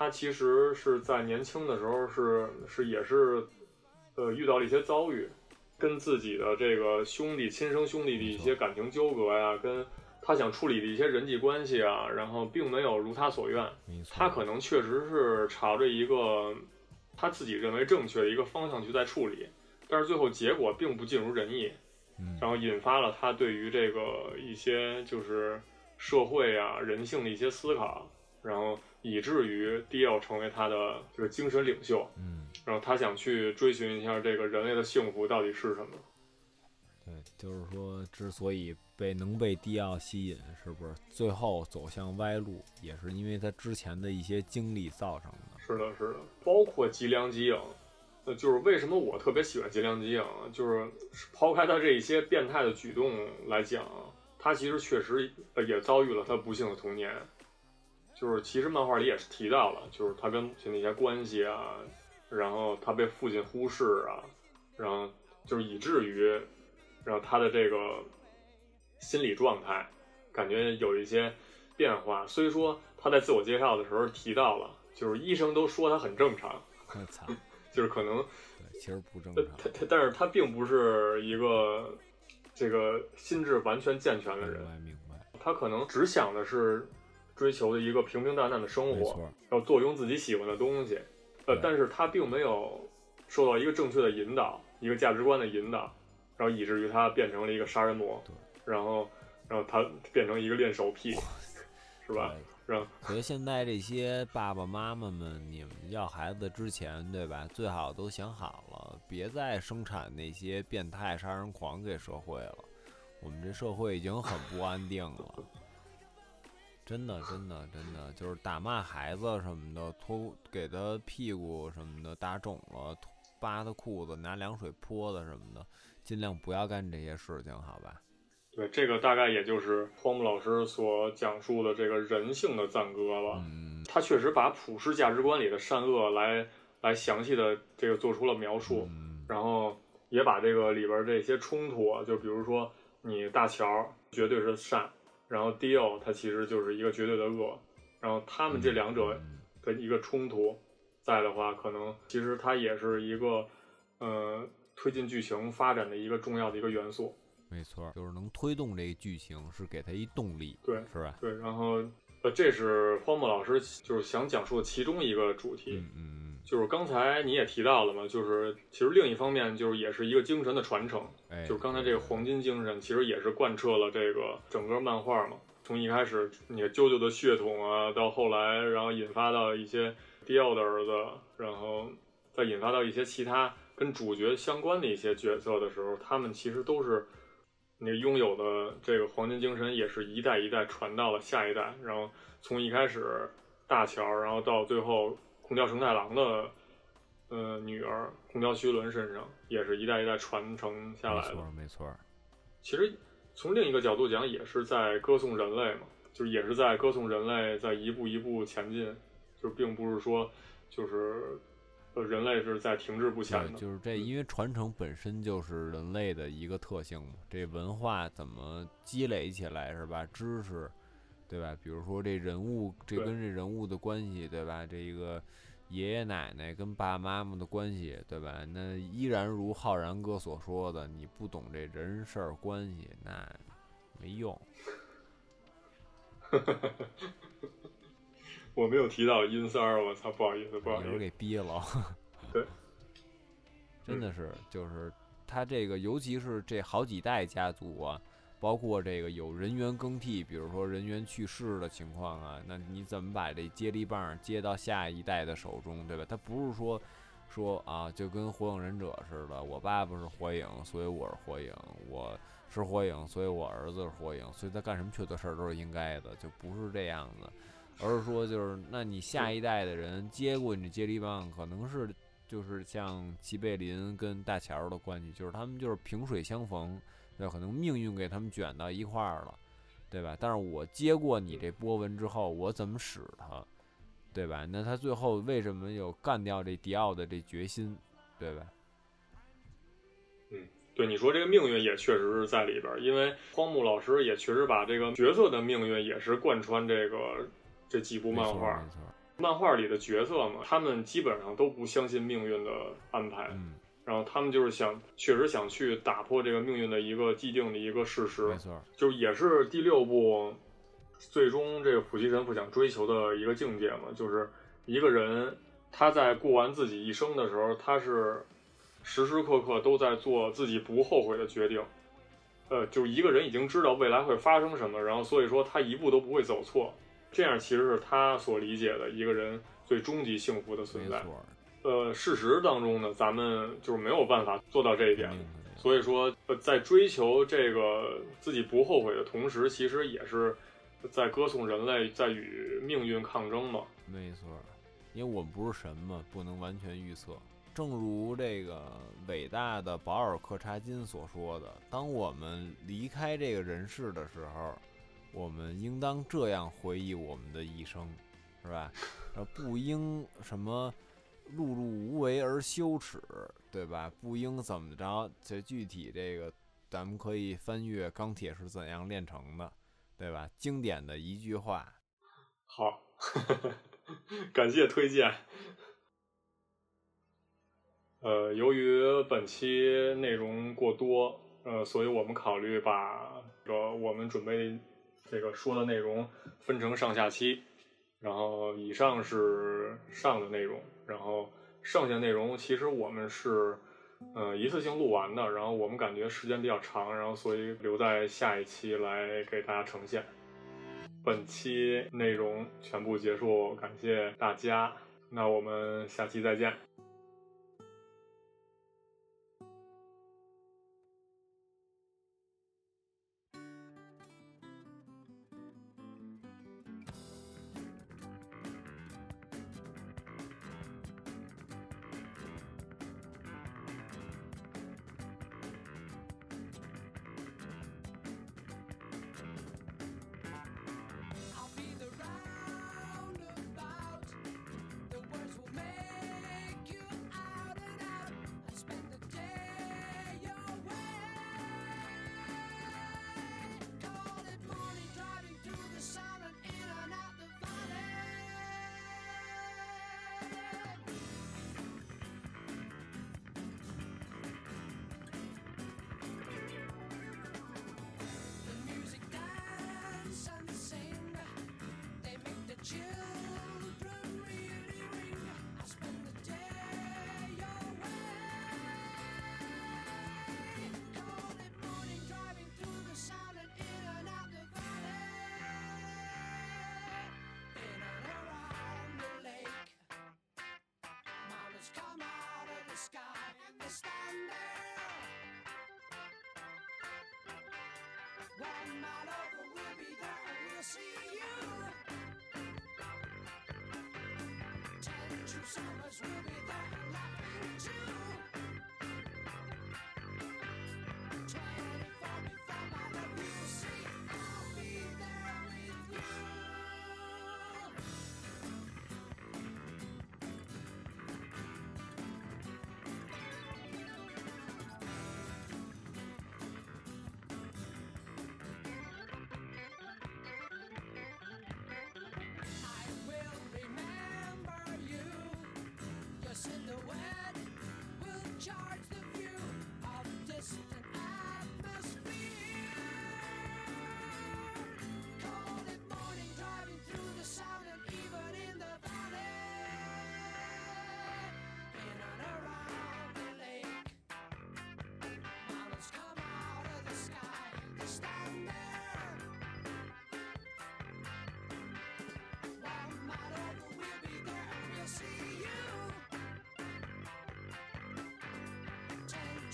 他其实是在年轻的时候是是也是，呃，遇到了一些遭遇，跟自己的这个兄弟亲生兄弟的一些感情纠葛呀，跟他想处理的一些人际关系啊，然后并没有如他所愿。他可能确实是朝着一个他自己认为正确的一个方向去在处理，但是最后结果并不尽如人意，然后引发了他对于这个一些就是社会啊人性的一些思考，然后。以至于迪奥成为他的这个精神领袖，嗯，然后他想去追寻一下这个人类的幸福到底是什么。对，就是说，之所以被能被迪奥吸引，是不是最后走向歪路，也是因为他之前的一些经历造成的。是的，是的，包括吉良吉影，呃，就是为什么我特别喜欢吉良吉影，就是抛开他这一些变态的举动来讲，他其实确实也遭遇了他不幸的童年。就是其实漫画里也是提到了，就是他跟母亲的一些关系啊，然后他被父亲忽视啊，然后就是以至于，然后他的这个心理状态感觉有一些变化。虽说他在自我介绍的时候提到了，就是医生都说他很正常，就是可能对，其实不正常。他他，但是他并不是一个这个心智完全健全的人，明白明白。他可能只想的是。追求的一个平平淡淡的生活，要坐拥自己喜欢的东西，呃，但是他并没有受到一个正确的引导，一个价值观的引导，然后以至于他变成了一个杀人魔，然后，然后他变成一个练手癖，是吧？然后所以现在这些爸爸妈妈们，你们要孩子之前，对吧？最好都想好了，别再生产那些变态杀人狂给社会了。我们这社会已经很不安定了，真的，真的，真的，就是打骂孩子什么的，脱给他屁股什么的打肿了，扒他裤子，拿凉水泼他什么的，尽量不要干这些事情，好吧？对，这个大概也就是荒木老师所讲述的这个人性的赞歌吧。嗯，他确实把普世价值观里的善恶来来详细的这个做出了描述，嗯然后也把这个里边这些冲突啊，就比如说你大乔绝对是善，然后迪奥他其实就是一个绝对的恶，然后他们这两者嗯的一个冲突在的话，可能其实它也是一个呃推进剧情发展的一个重要的一个元素。没错，就是能推动这个剧情，是给他一动力，对是吧？对，然后呃，这是荒木老师就是想讲述的其中一个主题。嗯嗯就是刚才你也提到了嘛，就是其实另一方面就是也是一个精神的传承，就是刚才这个黄金精神其实也是贯彻了这个整个漫画嘛。从一开始你舅舅的血统啊，到后来然后引发到一些迪奥的儿子，然后再引发到一些其他跟主角相关的一些角色的时候，他们其实都是你拥有的这个黄金精神，也是一代一代传到了下一代。然后从一开始大乔，然后到最后空调承太郎的呃女儿空调徐伦身上，也是一代一代传承下来的。没错没错，其实从另一个角度讲，也是在歌颂人类嘛，就是也是在歌颂人类在一步一步前进，就并不是说就是呃人类是在停滞不前对，的。就是这，因为传承本身就是人类的一个特性嘛，这文化怎么积累起来是吧？知识，对吧？比如说这人物，这跟这人物的关系，对吧？这个爷爷奶奶跟爸爸妈妈的关系，对吧？那依然如浩然哥所说的，你不懂这人事儿关系，那没用。我没有提到阴三儿，我操，不好意思，不好意思。给逼了。对，真的是，就是他这个，尤其是这好几代家族啊，包括这个有人员更替，比如说人员去世的情况啊，那你怎么把这接力棒接到下一代的手中，对吧？他不是说说啊，就跟火影忍者似的，我爸爸是火影，所以我是火影，我是火影，所以我儿子是火影，所以他干什么缺德事儿都是应该的，就不是这样的。而是说，就是那你下一代的人接过你的接力棒，可能是就是像齐贝林跟大乔的关系，就是他们就是萍水相逢，对，可能命运给他们卷到一块儿了，对吧？但是我接过你这波纹之后，我怎么使它，对吧？那他最后为什么有干掉这迪奥的这决心，对吧？嗯对你说这个命运也确实是在里边儿，因为荒木老师也确实把这个角色的命运也是贯穿这个这几部漫画。漫画里的角色嘛，他们基本上都不相信命运的安排，嗯，然后他们就是想，确实想去打破这个命运的一个既定的一个事实没，错，就是也是第六部最终这个普希神父想追求的一个境界嘛，就是一个人他在过完自己一生的时候，他是时时刻刻都在做自己不后悔的决定。呃，就是一个人已经知道未来会发生什么，然后所以说他一步都不会走错，这样其实是他所理解的一个人最终极幸福的存在。没错，呃，事实当中呢，咱们就是没有办法做到这一点所以说，呃，在追求这个自己不后悔的同时，其实也是在歌颂人类在与命运抗争嘛。没错，因为我们不是神嘛，不能完全预测。正如这个伟大的保尔柯察金所说的：“当我们离开这个人世的时候，我们应当这样回忆我们的一生，是吧？呃，不应什么碌碌无为而羞耻，对吧？不应怎么着？这具体这个，咱们可以翻阅《钢铁是怎样炼成的》，对吧？经典的一句话。”好，感谢推荐。呃，由于本期内容过多，呃，所以我们考虑把这个我们准备这个说的内容分成上下期，然后以上是上的内容，然后剩下内容其实我们是呃一次性录完的，然后我们感觉时间比较长，然后所以留在下一期来给大家呈现。本期内容全部结束，感谢大家，那我们下期再见。Will be there, we'll see you. Ten true summers will be there, laughing too.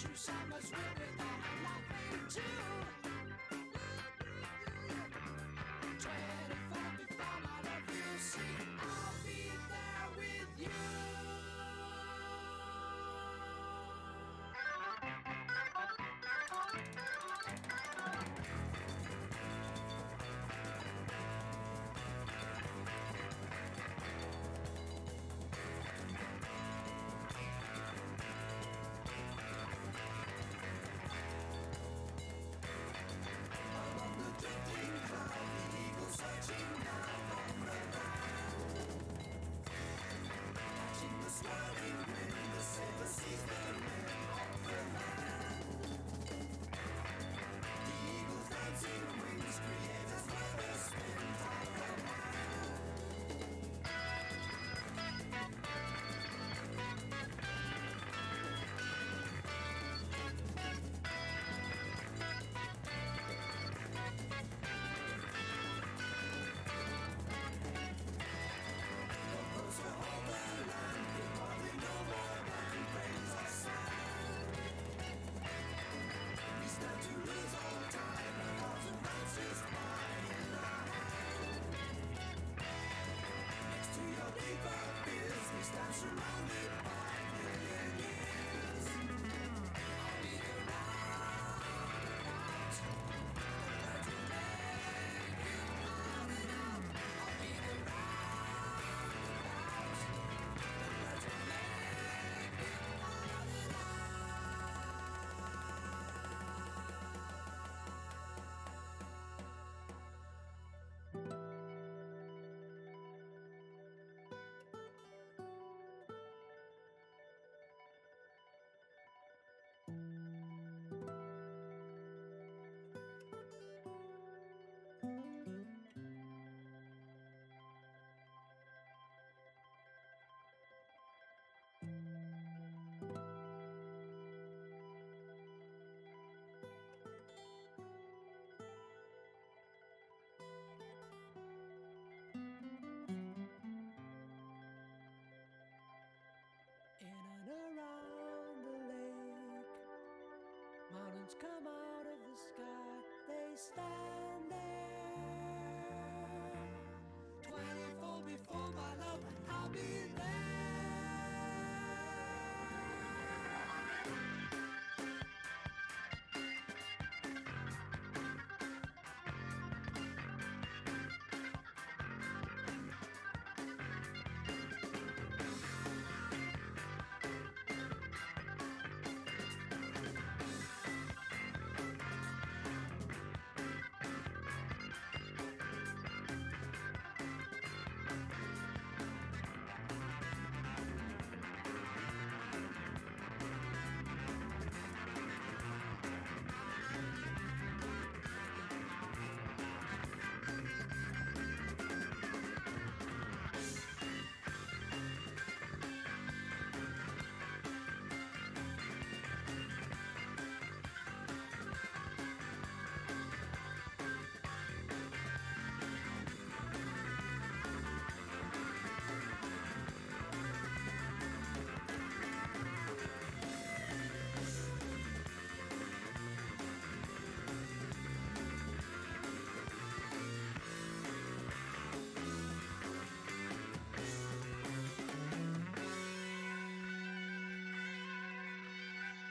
two summers with me that I'm laughing too. clouds come out of the sky, they stand.